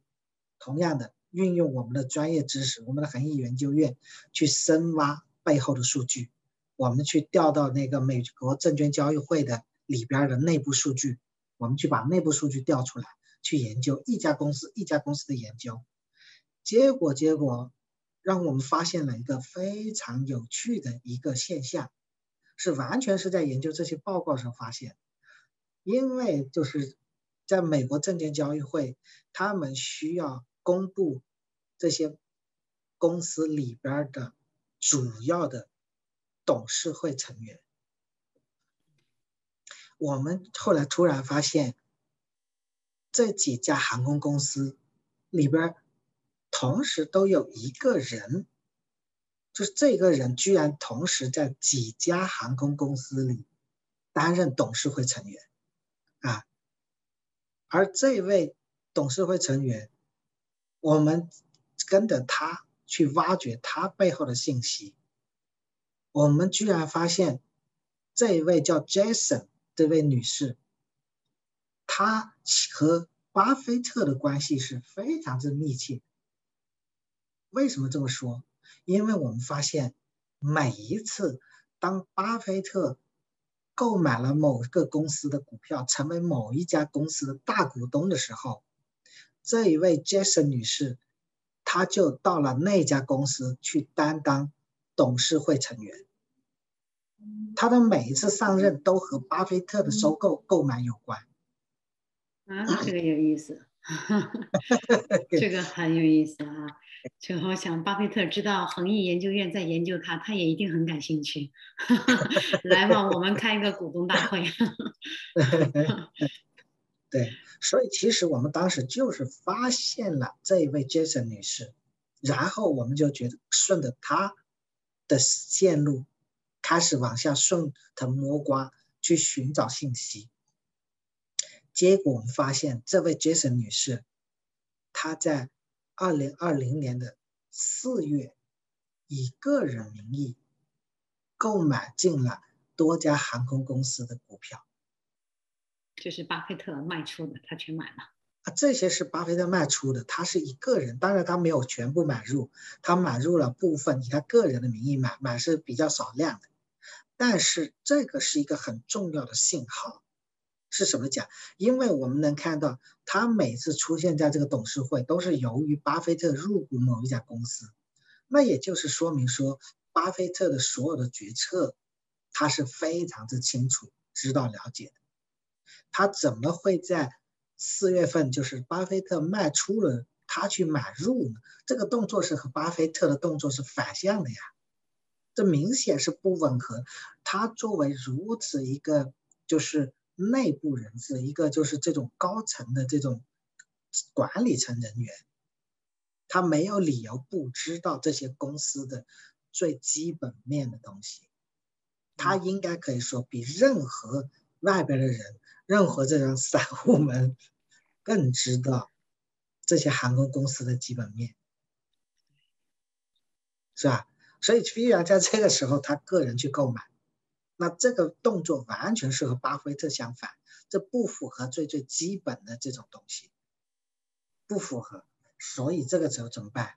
同样的运用我们的专业知识，我们的恒毅研究院去深挖背后的数据，我们去调到那个美国证券交易会的里边的内部数据，我们去把内部数据调出来，去研究一家公司一家公司的研究，结果结果让我们发现了一个非常有趣的一个现象。是完全是在研究这些报告上发现，因为就是在美国证券交易会，他们需要公布这些公司里边的主要的董事会成员。我们后来突然发现，这几家航空公司里边同时都有一个人就是这个人居然同时在几家航空公司里担任董事会成员，啊，而这位董事会成员，我们跟着他去挖掘他背后的信息，我们居然发现这一位叫 Jason 这位女士，她和巴菲特的关系是非常之密切。为什么这么说？因为我们发现，每一次当巴菲特购买了某个公司的股票，成为某一家公司的大股东的时候，这一位 Jason 女士，她就到了那家公司去担当董事会成员。他的每一次上任都和巴菲特的收购购买有关。啊，这个有意思，这个很有意思啊！就我想，巴菲特知道恒毅研究院在研究他，他也一定很感兴趣。来吧，我们开一个股东大会。对，所以其实我们当时就是发现了这一位 Jason 女士，然后我们就觉得顺着她的线路开始往下顺藤摸瓜去寻找信息。结果我们发现，这位 Jason 女士，她在二零二零年的四月，以个人名义购买进了多家航空公司的股票。这是巴菲特卖出的，他全买了。啊，这些是巴菲特卖出的，他是一个人，当然他没有全部买入，他买入了部分，以他个人的名义买，买是比较少量的。但是这个是一个很重要的信号。是什么讲？因为我们能看到，他每次出现在这个董事会，都是由于巴菲特入股某一家公司，那也就是说明说，巴菲特的所有的决策，他是非常之清楚、知道、了解的。他怎么会在四月份，就是巴菲特卖出了，他去买入呢？这个动作是和巴菲特的动作是反向的呀，这明显是不吻合。他作为如此一个，就是。内部人士，一个就是这种高层的这种管理层人员，他没有理由不知道这些公司的最基本面的东西。他应该可以说比任何外边的人，任何这种散户们更知道这些航空公司的基本面，是吧？所以，必然在这个时候，他个人去购买。那这个动作完全是和巴菲特相反，这不符合最最基本的这种东西，不符合。所以这个时候怎么办？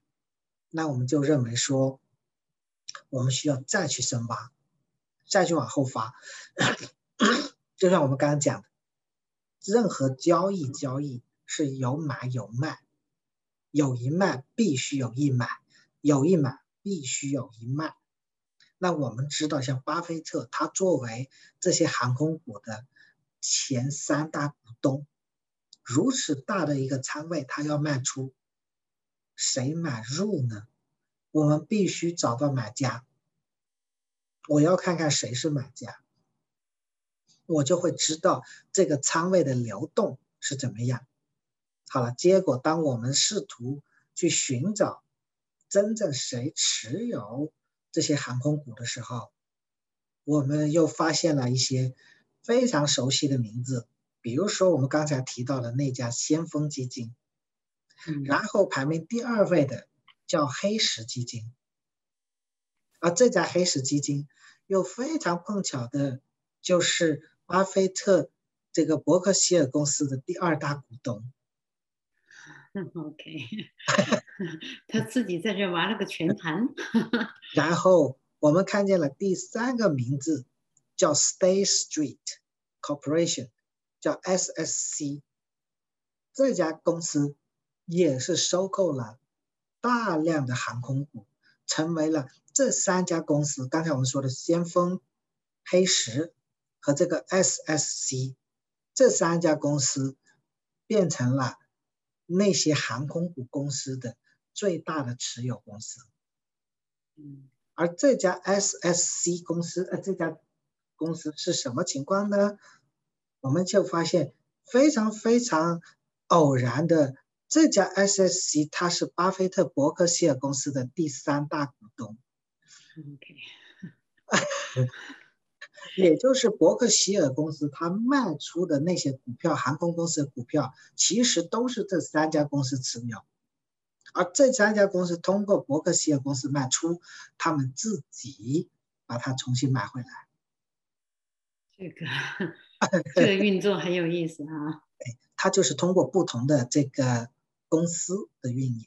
那我们就认为说，我们需要再去深挖，再去往后发。就像我们刚刚讲的，任何交易交易是有买有卖，有一卖必须有一买，有一买必须有一卖。那我们知道，像巴菲特，他作为这些航空股的前三大股东，如此大的一个仓位，他要卖出，谁买入呢？我们必须找到买家。我要看看谁是买家，我就会知道这个仓位的流动是怎么样。好了，结果当我们试图去寻找真正谁持有。这些航空股的时候，我们又发现了一些非常熟悉的名字，比如说我们刚才提到的那家先锋基金，然后排名第二位的叫黑石基金，而这家黑石基金又非常碰巧的，就是巴菲特这个伯克希尔公司的第二大股东。OK，他自己在这玩了个全盘。然后我们看见了第三个名字，叫 State Street Corporation，叫 SSC。这家公司也是收购了大量的航空股，成为了这三家公司。刚才我们说的先锋、黑石和这个 SSC 这三家公司变成了。那些航空股公司的最大的持有公司，嗯，而这家 SSC 公司，呃，这家公司是什么情况呢？我们就发现非常非常偶然的，这家 SSC 它是巴菲特伯克希尔公司的第三大股东，OK，也就是伯克希尔公司他卖出的那些股票，航空公司的股票，其实都是这三家公司持有，而这三家公司通过伯克希尔公司卖出，他们自己把它重新买回来。这个这个运作很有意思啊。对，它就是通过不同的这个公司的运营，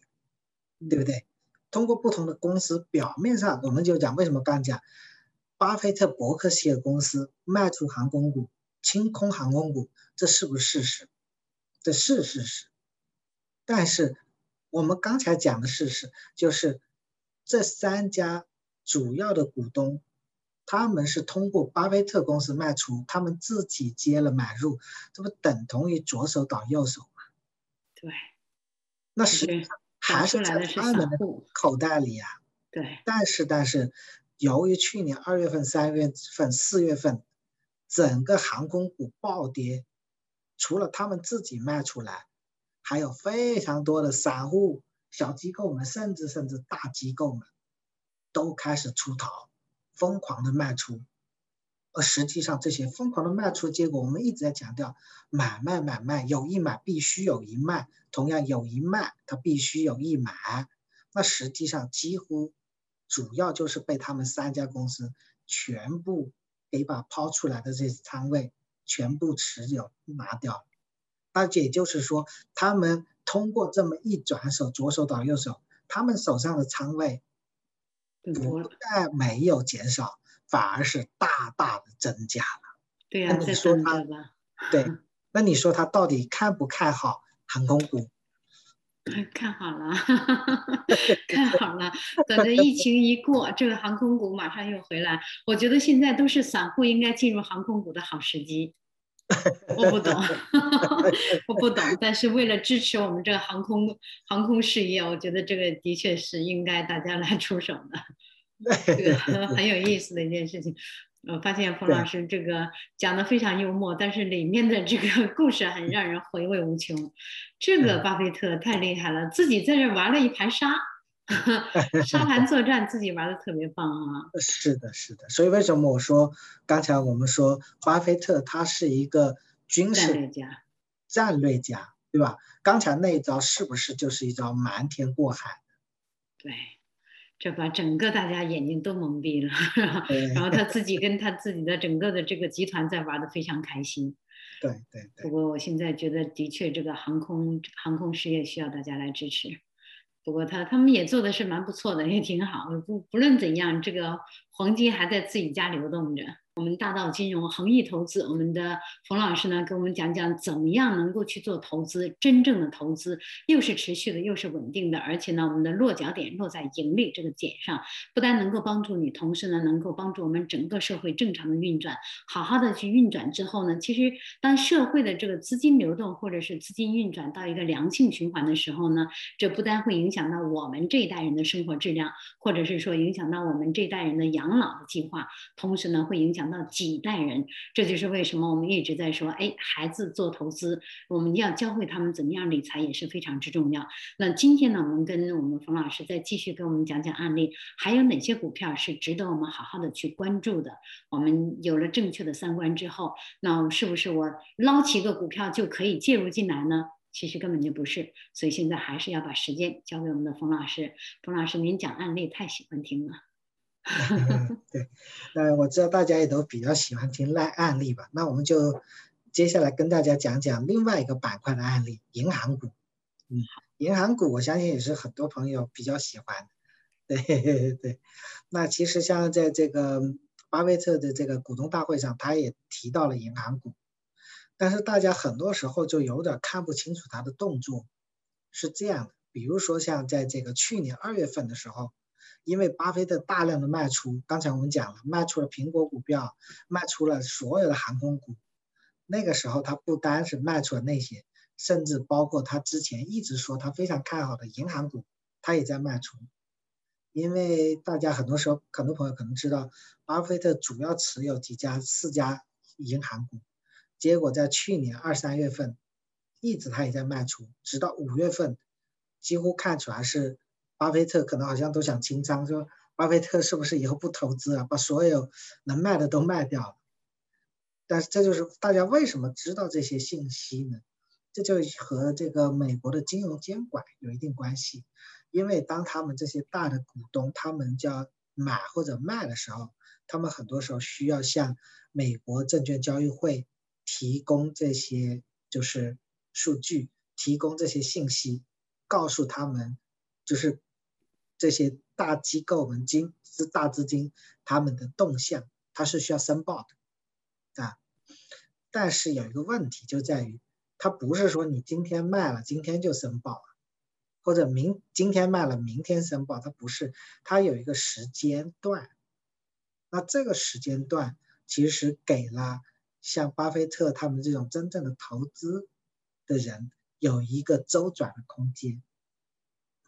对不对？通过不同的公司，表面上我们就讲为什么刚讲，巴菲特伯克希尔公司卖出航空股、清空航空股，这是不是事实？这是事实。但是我们刚才讲的事实就是，这三家主要的股东。他们是通过巴菲特公司卖出，他们自己接了买入，这不等同于左手倒右手吗？对，那实际上还是在他们的口袋里呀。对。但是，但是，由于去年二月份、三月份、四月份，整个航空股暴跌，除了他们自己卖出来，还有非常多的散户、小机构们，甚至甚至大机构们，都开始出逃。疯狂的卖出，而实际上这些疯狂的卖出结果，我们一直在强调买卖买卖，有一买必须有一卖，同样有一卖它必须有一买。那实际上几乎主要就是被他们三家公司全部给把抛出来的这些仓位全部持有拿掉。那也就是说，他们通过这么一转手，左手倒右手，他们手上的仓位。不但没有减少，反而是大大的增加了。对呀，那你说他对，那你说他到底看不看好航空股？看好了，看好了。等着疫情一过，这个航空股马上又回来。我觉得现在都是散户应该进入航空股的好时机。我不懂，我不懂。但是为了支持我们这个航空航空事业，我觉得这个的确是应该大家来出手的，这个很有意思的一件事情。我发现冯老师这个讲的非常幽默，但是里面的这个 故事很让人回味无穷。这个巴菲特太厉害了，自己在这玩了一盘沙。沙盘作战，自己玩的特别棒啊！是的，是的。所以为什么我说刚才我们说巴菲特他是一个军事战略家，战略家，对吧？刚才那一招是不是就是一招瞒天过海？对，这把整个大家眼睛都蒙蔽了。然后他自己 跟他自己的整个的这个集团在玩的非常开心。对对对。不过我现在觉得，的确这个航空航空事业需要大家来支持。不过他他们也做的是蛮不错的，也挺好。不不论怎样，这个黄金还在自己家流动着。我们大道金融恒益投资，我们的冯老师呢，给我们讲讲怎么样能够去做投资，真正的投资又是持续的，又是稳定的，而且呢，我们的落脚点落在盈利这个点上，不但能够帮助你，同时呢，能够帮助我们整个社会正常的运转，好好的去运转之后呢，其实当社会的这个资金流动或者是资金运转到一个良性循环的时候呢，这不但会影响到我们这一代人的生活质量，或者是说影响到我们这一代人的养老的计划，同时呢，会影响。到几代人，这就是为什么我们一直在说，哎，孩子做投资，我们要教会他们怎么样理财也是非常之重要。那今天呢，我们跟我们冯老师再继续跟我们讲讲案例，还有哪些股票是值得我们好好的去关注的？我们有了正确的三观之后，那是不是我捞起个股票就可以介入进来呢？其实根本就不是，所以现在还是要把时间交给我们的冯老师。冯老师，您讲案例太喜欢听了。对，那我知道大家也都比较喜欢听赖案例吧，那我们就接下来跟大家讲讲另外一个板块的案例——银行股。嗯，银行股我相信也是很多朋友比较喜欢。对对，那其实像在这个巴菲特的这个股东大会上，他也提到了银行股，但是大家很多时候就有点看不清楚他的动作。是这样的，比如说像在这个去年二月份的时候。因为巴菲特大量的卖出，刚才我们讲了，卖出了苹果股票，卖出了所有的航空股。那个时候，他不单是卖出了那些，甚至包括他之前一直说他非常看好的银行股，他也在卖出。因为大家很多时候，很多朋友可能知道，巴菲特主要持有几家四家银行股，结果在去年二三月份，一直他也在卖出，直到五月份，几乎看出来是。巴菲特可能好像都想清仓，说巴菲特是不是以后不投资了，把所有能卖的都卖掉了？但是这就是大家为什么知道这些信息呢？这就和这个美国的金融监管有一定关系，因为当他们这些大的股东他们叫买或者卖的时候，他们很多时候需要向美国证券交易会提供这些就是数据，提供这些信息，告诉他们就是这些大机构们金是大资金他们的动向，它是需要申报的啊。但是有一个问题就在于。它不是说你今天卖了，今天就申报了，或者明今天卖了，明天申报，它不是，它有一个时间段。那这个时间段其实给了像巴菲特他们这种真正的投资的人有一个周转的空间。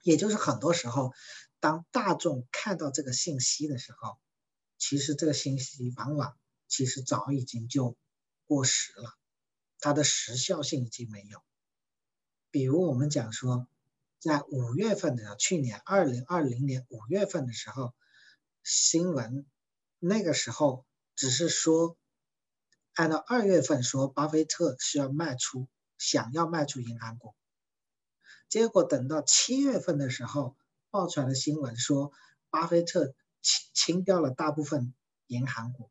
也就是很多时候，当大众看到这个信息的时候，其实这个信息往往其实早已经就过时了。它的时效性已经没有。比如我们讲说，在五月份的时候，去年二零二零年五月份的时候，新闻那个时候只是说，按照二月份说，巴菲特是要卖出，想要卖出银行股。结果等到七月份的时候，爆出来的新闻说，巴菲特清清掉了大部分银行股，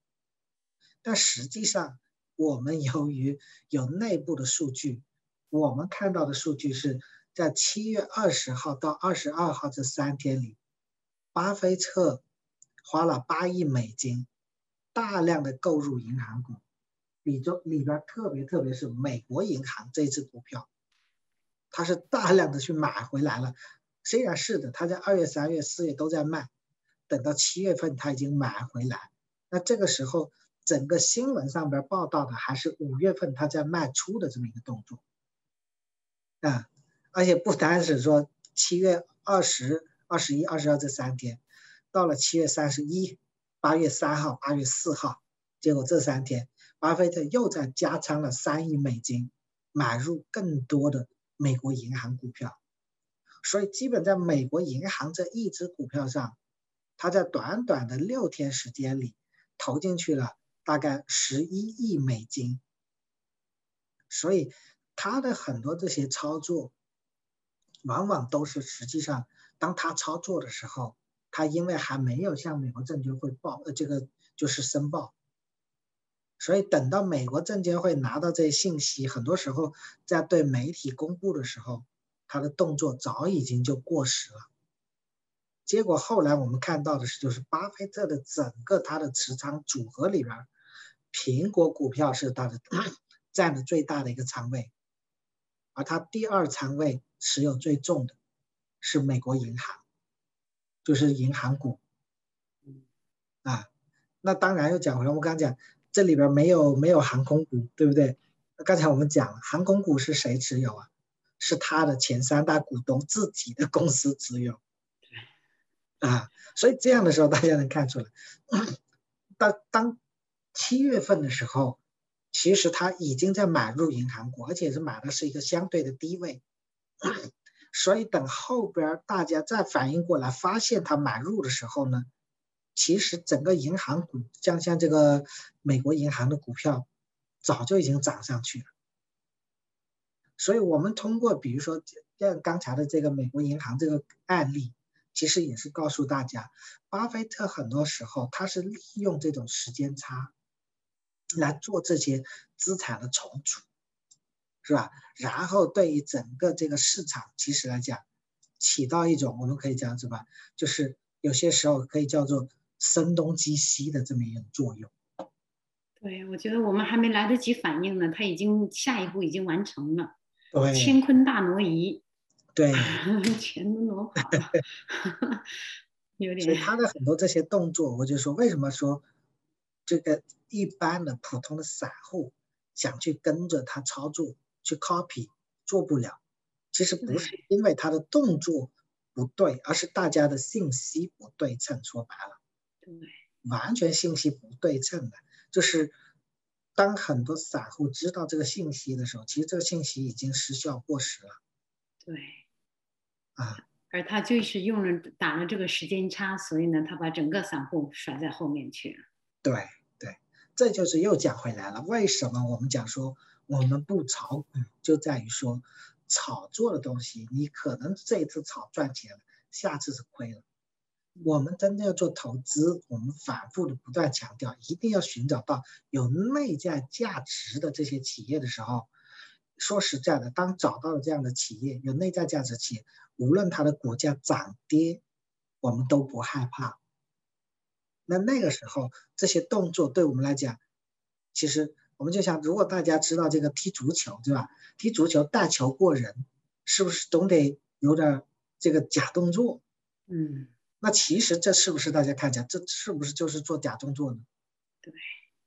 但实际上。我们由于有内部的数据，我们看到的数据是在七月二十号到二十二号这三天里，巴菲特花了八亿美金，大量的购入银行股，里中里边特别特别是美国银行这只股票，他是大量的去买回来了。虽然是的，他在二月、三月、四月都在卖，等到七月份他已经买回来，那这个时候。整个新闻上边报道的还是五月份他在卖出的这么一个动作，啊，而且不单是说七月二十二、十一、二十二这三天，到了七月三十一、八月三号、八月四号，结果这三天，巴菲特又在加仓了三亿美金，买入更多的美国银行股票，所以基本在美国银行这一只股票上，他在短短的六天时间里投进去了。大概十一亿美金，所以他的很多这些操作，往往都是实际上，当他操作的时候，他因为还没有向美国证监会报，呃，这个就是申报，所以等到美国证监会拿到这些信息，很多时候在对媒体公布的时候，他的动作早已经就过时了。结果后来我们看到的是，就是巴菲特的整个他的持仓组合里边。苹果股票是他的 占的最大的一个仓位，而他第二仓位持有最重的是美国银行，就是银行股。啊，那当然又讲回来，我刚讲这里边没有没有航空股，对不对？刚才我们讲了，航空股是谁持有啊？是他的前三大股东自己的公司持有。啊，所以这样的时候大家能看出来，当当。七月份的时候，其实他已经在买入银行股，而且是买的是一个相对的低位，所以等后边大家再反应过来，发现他买入的时候呢，其实整个银行股像像这个美国银行的股票，早就已经涨上去了。所以我们通过比如说像刚才的这个美国银行这个案例。其实也是告诉大家，巴菲特很多时候他是利用这种时间差来做这些资产的重组，是吧？然后对于整个这个市场，其实来讲，起到一种我们可以讲什么，就是有些时候可以叫做声东击西的这么一种作用。对，我觉得我们还没来得及反应呢，他已经下一步已经完成了，对，乾坤大挪移。对，全都挪跑了，有点。所以他的很多这些动作，我就说，为什么说这个一般的普通的散户想去跟着他操作去 copy 做不了？其实不是因为他的动作不对，而是大家的信息不对称。说白了，对，完全信息不对称的，就是当很多散户知道这个信息的时候，其实这个信息已经失效过时了。对。啊，而他就是用了打了这个时间差，所以呢，他把整个散户甩在后面去了。对对，这就是又讲回来了。为什么我们讲说我们不炒股，就在于说炒作的东西，你可能这一次炒赚钱了，下次是亏了。我们真的要做投资，我们反复的不断强调，一定要寻找到有内在价值的这些企业的时候。说实在的，当找到了这样的企业，有内在价值企业，无论它的股价涨跌，我们都不害怕。那那个时候，这些动作对我们来讲，其实我们就想，如果大家知道这个踢足球，对吧？踢足球带球过人，是不是总得有点这个假动作？嗯。那其实这是不是大家看一下，这是不是就是做假动作呢？对，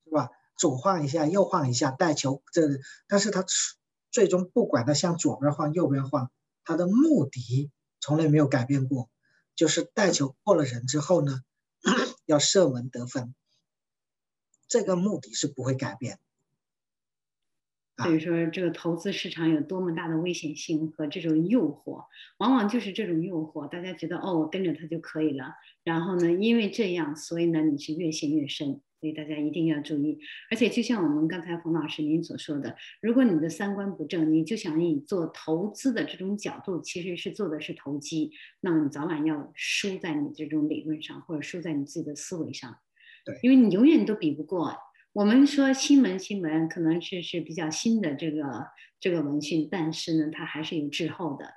是吧？左晃一下，右晃一下，带球，这但是他最终不管他向左边晃、右边晃，他的目的从来没有改变过，就是带球过了人之后呢，要射门得分，这个目的是不会改变。所以说，这个投资市场有多么大的危险性和这种诱惑，往往就是这种诱惑，大家觉得哦，我跟着他就可以了。然后呢，因为这样，所以呢，你是越陷越深。所以大家一定要注意。而且，就像我们刚才冯老师您所说的，如果你的三观不正，你就想以做投资的这种角度，其实是做的是投机，那么你早晚要输在你这种理论上，或者输在你自己的思维上。对，因为你永远都比不过。我们说新闻，新闻可能是是比较新的这个这个文讯，但是呢，它还是有滞后的，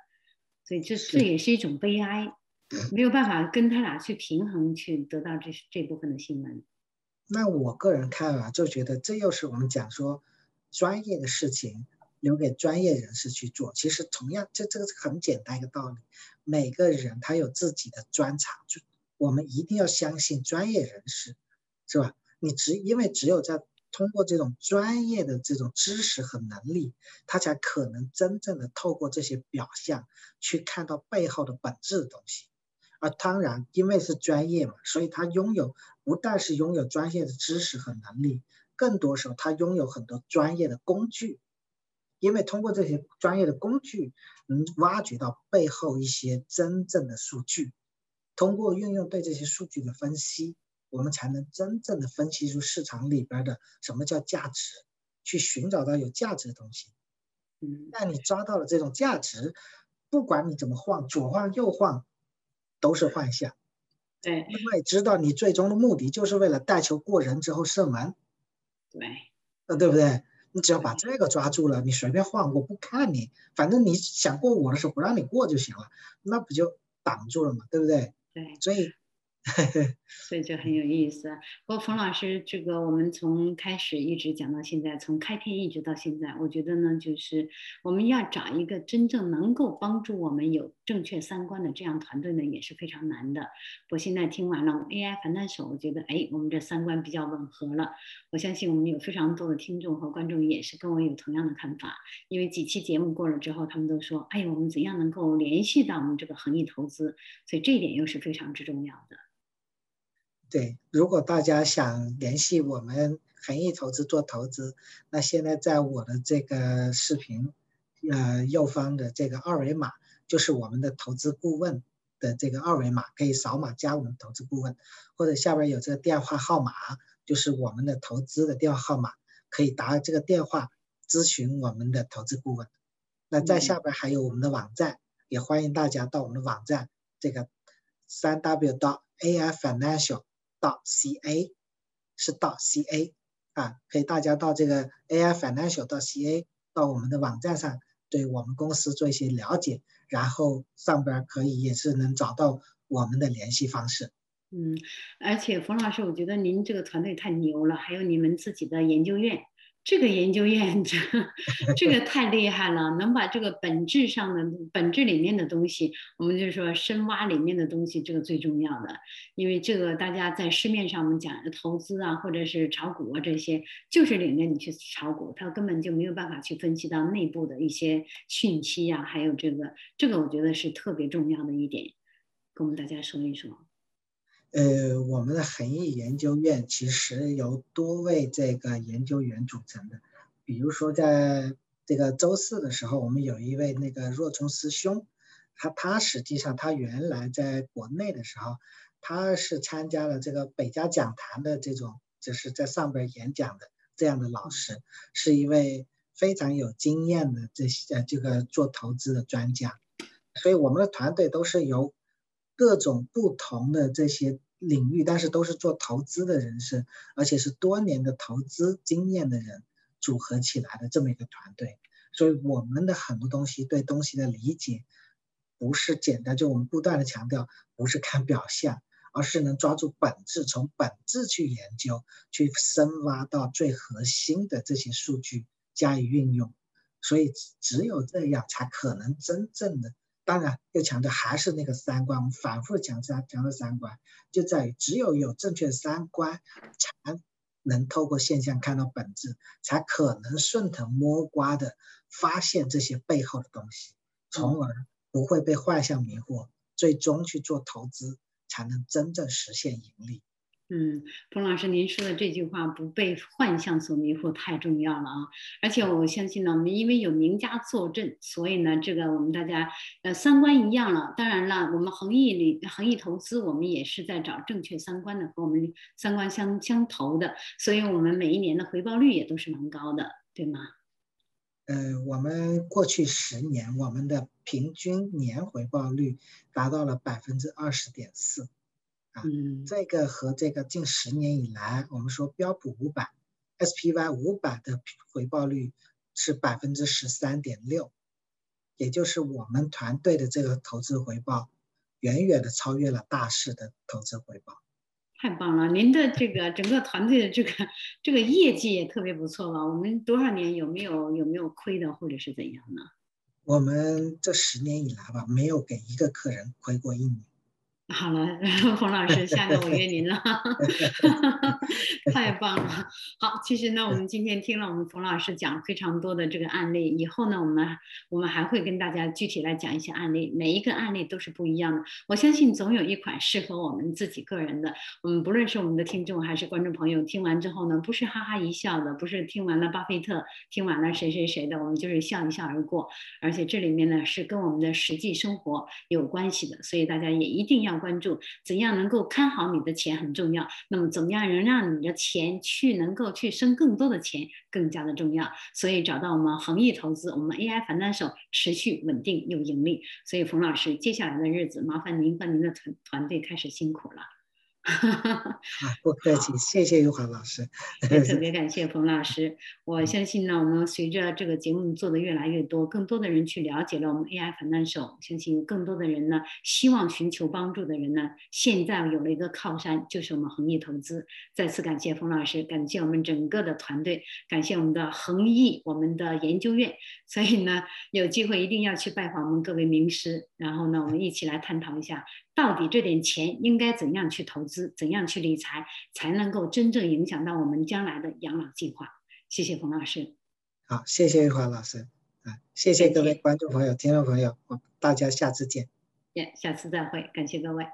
所以这这也是一种悲哀，没有办法跟他俩去平衡，去得到这这部分的新闻。那我个人看啊，就觉得这又是我们讲说专业的事情留给专业人士去做。其实同样，这这个是很简单一个道理，每个人他有自己的专长，就我们一定要相信专业人士，是吧？你只因为只有在通过这种专业的这种知识和能力，他才可能真正的透过这些表象去看到背后的本质的东西。而当然，因为是专业嘛，所以他拥有不但是拥有专业的知识和能力，更多时候他拥有很多专业的工具。因为通过这些专业的工具，能挖掘到背后一些真正的数据，通过运用对这些数据的分析。我们才能真正的分析出市场里边的什么叫价值，去寻找到有价值的东西。嗯，那你抓到了这种价值，不管你怎么晃，左晃右晃，都是幻象。对，因为知道你最终的目的就是为了带球过人之后射门。对，呃，对不对？你只要把这个抓住了，你随便晃，我不看你，反正你想过我的时候不让你过就行了，那不就挡住了嘛，对不对？对，所以。所以就很有意思。不过冯老师，这个我们从开始一直讲到现在，从开篇一直到现在，我觉得呢，就是我们要找一个真正能够帮助我们有正确三观的这样团队呢，也是非常难的。我现在听完了 AI 反弹手，我觉得哎，我们这三观比较吻合了。我相信我们有非常多的听众和观众也是跟我有同样的看法。因为几期节目过了之后，他们都说，哎，我们怎样能够联系到我们这个恒益投资？所以这一点又是非常之重要的。对，如果大家想联系我们恒益投资做投资，那现在在我的这个视频，呃，右方的这个二维码就是我们的投资顾问的这个二维码，可以扫码加我们投资顾问，或者下边有这个电话号码，就是我们的投资的电话号码，可以打这个电话咨询我们的投资顾问。那在下边还有我们的网站，也欢迎大家到我们的网站，这个三 w 到 AI Financial。到 ca 是到 ca 啊，可以大家到这个 AI Financial 到 ca 到我们的网站上，对我们公司做一些了解，然后上边可以也是能找到我们的联系方式。嗯，而且冯老师，我觉得您这个团队太牛了，还有你们自己的研究院。这个研究院，这这个太厉害了，能把这个本质上的本质里面的东西，我们就说深挖里面的东西，这个最重要的。因为这个大家在市面上我们讲投资啊，或者是炒股啊这些，就是领着你去炒股，他根本就没有办法去分析到内部的一些讯息啊，还有这个这个，我觉得是特别重要的一点，跟我们大家说一说。呃，我们的恒益研究院其实由多位这个研究员组成的。比如说，在这个周四的时候，我们有一位那个若冲师兄，他他实际上他原来在国内的时候，他是参加了这个北家讲坛的这种，就是在上边演讲的这样的老师，是一位非常有经验的这些这个做投资的专家，所以我们的团队都是由各种不同的这些领域，但是都是做投资的人士，而且是多年的投资经验的人组合起来的这么一个团队，所以我们的很多东西对东西的理解。不是简单，就我们不断的强调，不是看表象，而是能抓住本质，从本质去研究，去深挖到最核心的这些数据加以运用。所以只有这样，才可能真正的。当然，要强调还是那个三观，我们反复强调强调三观，就在于只有有正确三观，才能透过现象看到本质，才可能顺藤摸瓜的发现这些背后的东西，从而。不会被幻象迷惑，最终去做投资，才能真正实现盈利。嗯，彭老师，您说的这句话“不被幻象所迷惑”太重要了啊！而且我相信呢，我们因为有名家坐镇，所以呢，这个我们大家呃三观一样了。当然了，我们恒益里恒益投资，我们也是在找正确三观的，和我们三观相相投的，所以我们每一年的回报率也都是蛮高的，对吗？呃，我们过去十年，我们的平均年回报率达到了百分之二十点四，啊，这个和这个近十年以来，我们说标普五百 SPY 五百的回报率是百分之十三点六，也就是我们团队的这个投资回报，远远的超越了大市的投资回报。太棒了！您的这个整个团队的这个这个业绩也特别不错吧？我们多少年有没有有没有亏的，或者是怎样呢？我们这十年以来吧，没有给一个客人亏过一年。好了，冯老师，下个我约您了，太棒了。好，其实呢，我们今天听了我们冯老师讲非常多的这个案例，以后呢，我们我们还会跟大家具体来讲一些案例，每一个案例都是不一样的。我相信总有一款适合我们自己个人的。我们不论是我们的听众还是观众朋友，听完之后呢，不是哈哈一笑的，不是听完了巴菲特，听完了谁谁谁的，我们就是笑一笑而过。而且这里面呢，是跟我们的实际生活有关系的，所以大家也一定要。关注怎样能够看好你的钱很重要，那么怎么样能让你的钱去能够去生更多的钱更加的重要。所以找到我们恒益投资，我们 AI 反单手持续稳定又盈利。所以冯老师，接下来的日子麻烦您和您的团团队开始辛苦了。啊，不客气，谢谢玉华老师，也特别 感谢冯老师。我相信呢，我们随着这个节目做的越来越多，更多的人去了解了我们 AI 反弹手，相信更多的人呢，希望寻求帮助的人呢，现在有了一个靠山，就是我们恒益投资。再次感谢冯老师，感谢我们整个的团队，感谢我们的恒益，我们的研究院。所以呢，有机会一定要去拜访我们各位名师，然后呢，我们一起来探讨一下。到底这点钱应该怎样去投资，怎样去理财，才能够真正影响到我们将来的养老计划？谢谢冯老师。好，谢谢玉华老师。啊，谢谢各位观众朋友、听众朋友，我大家下次见。耶，下次再会，感谢各位。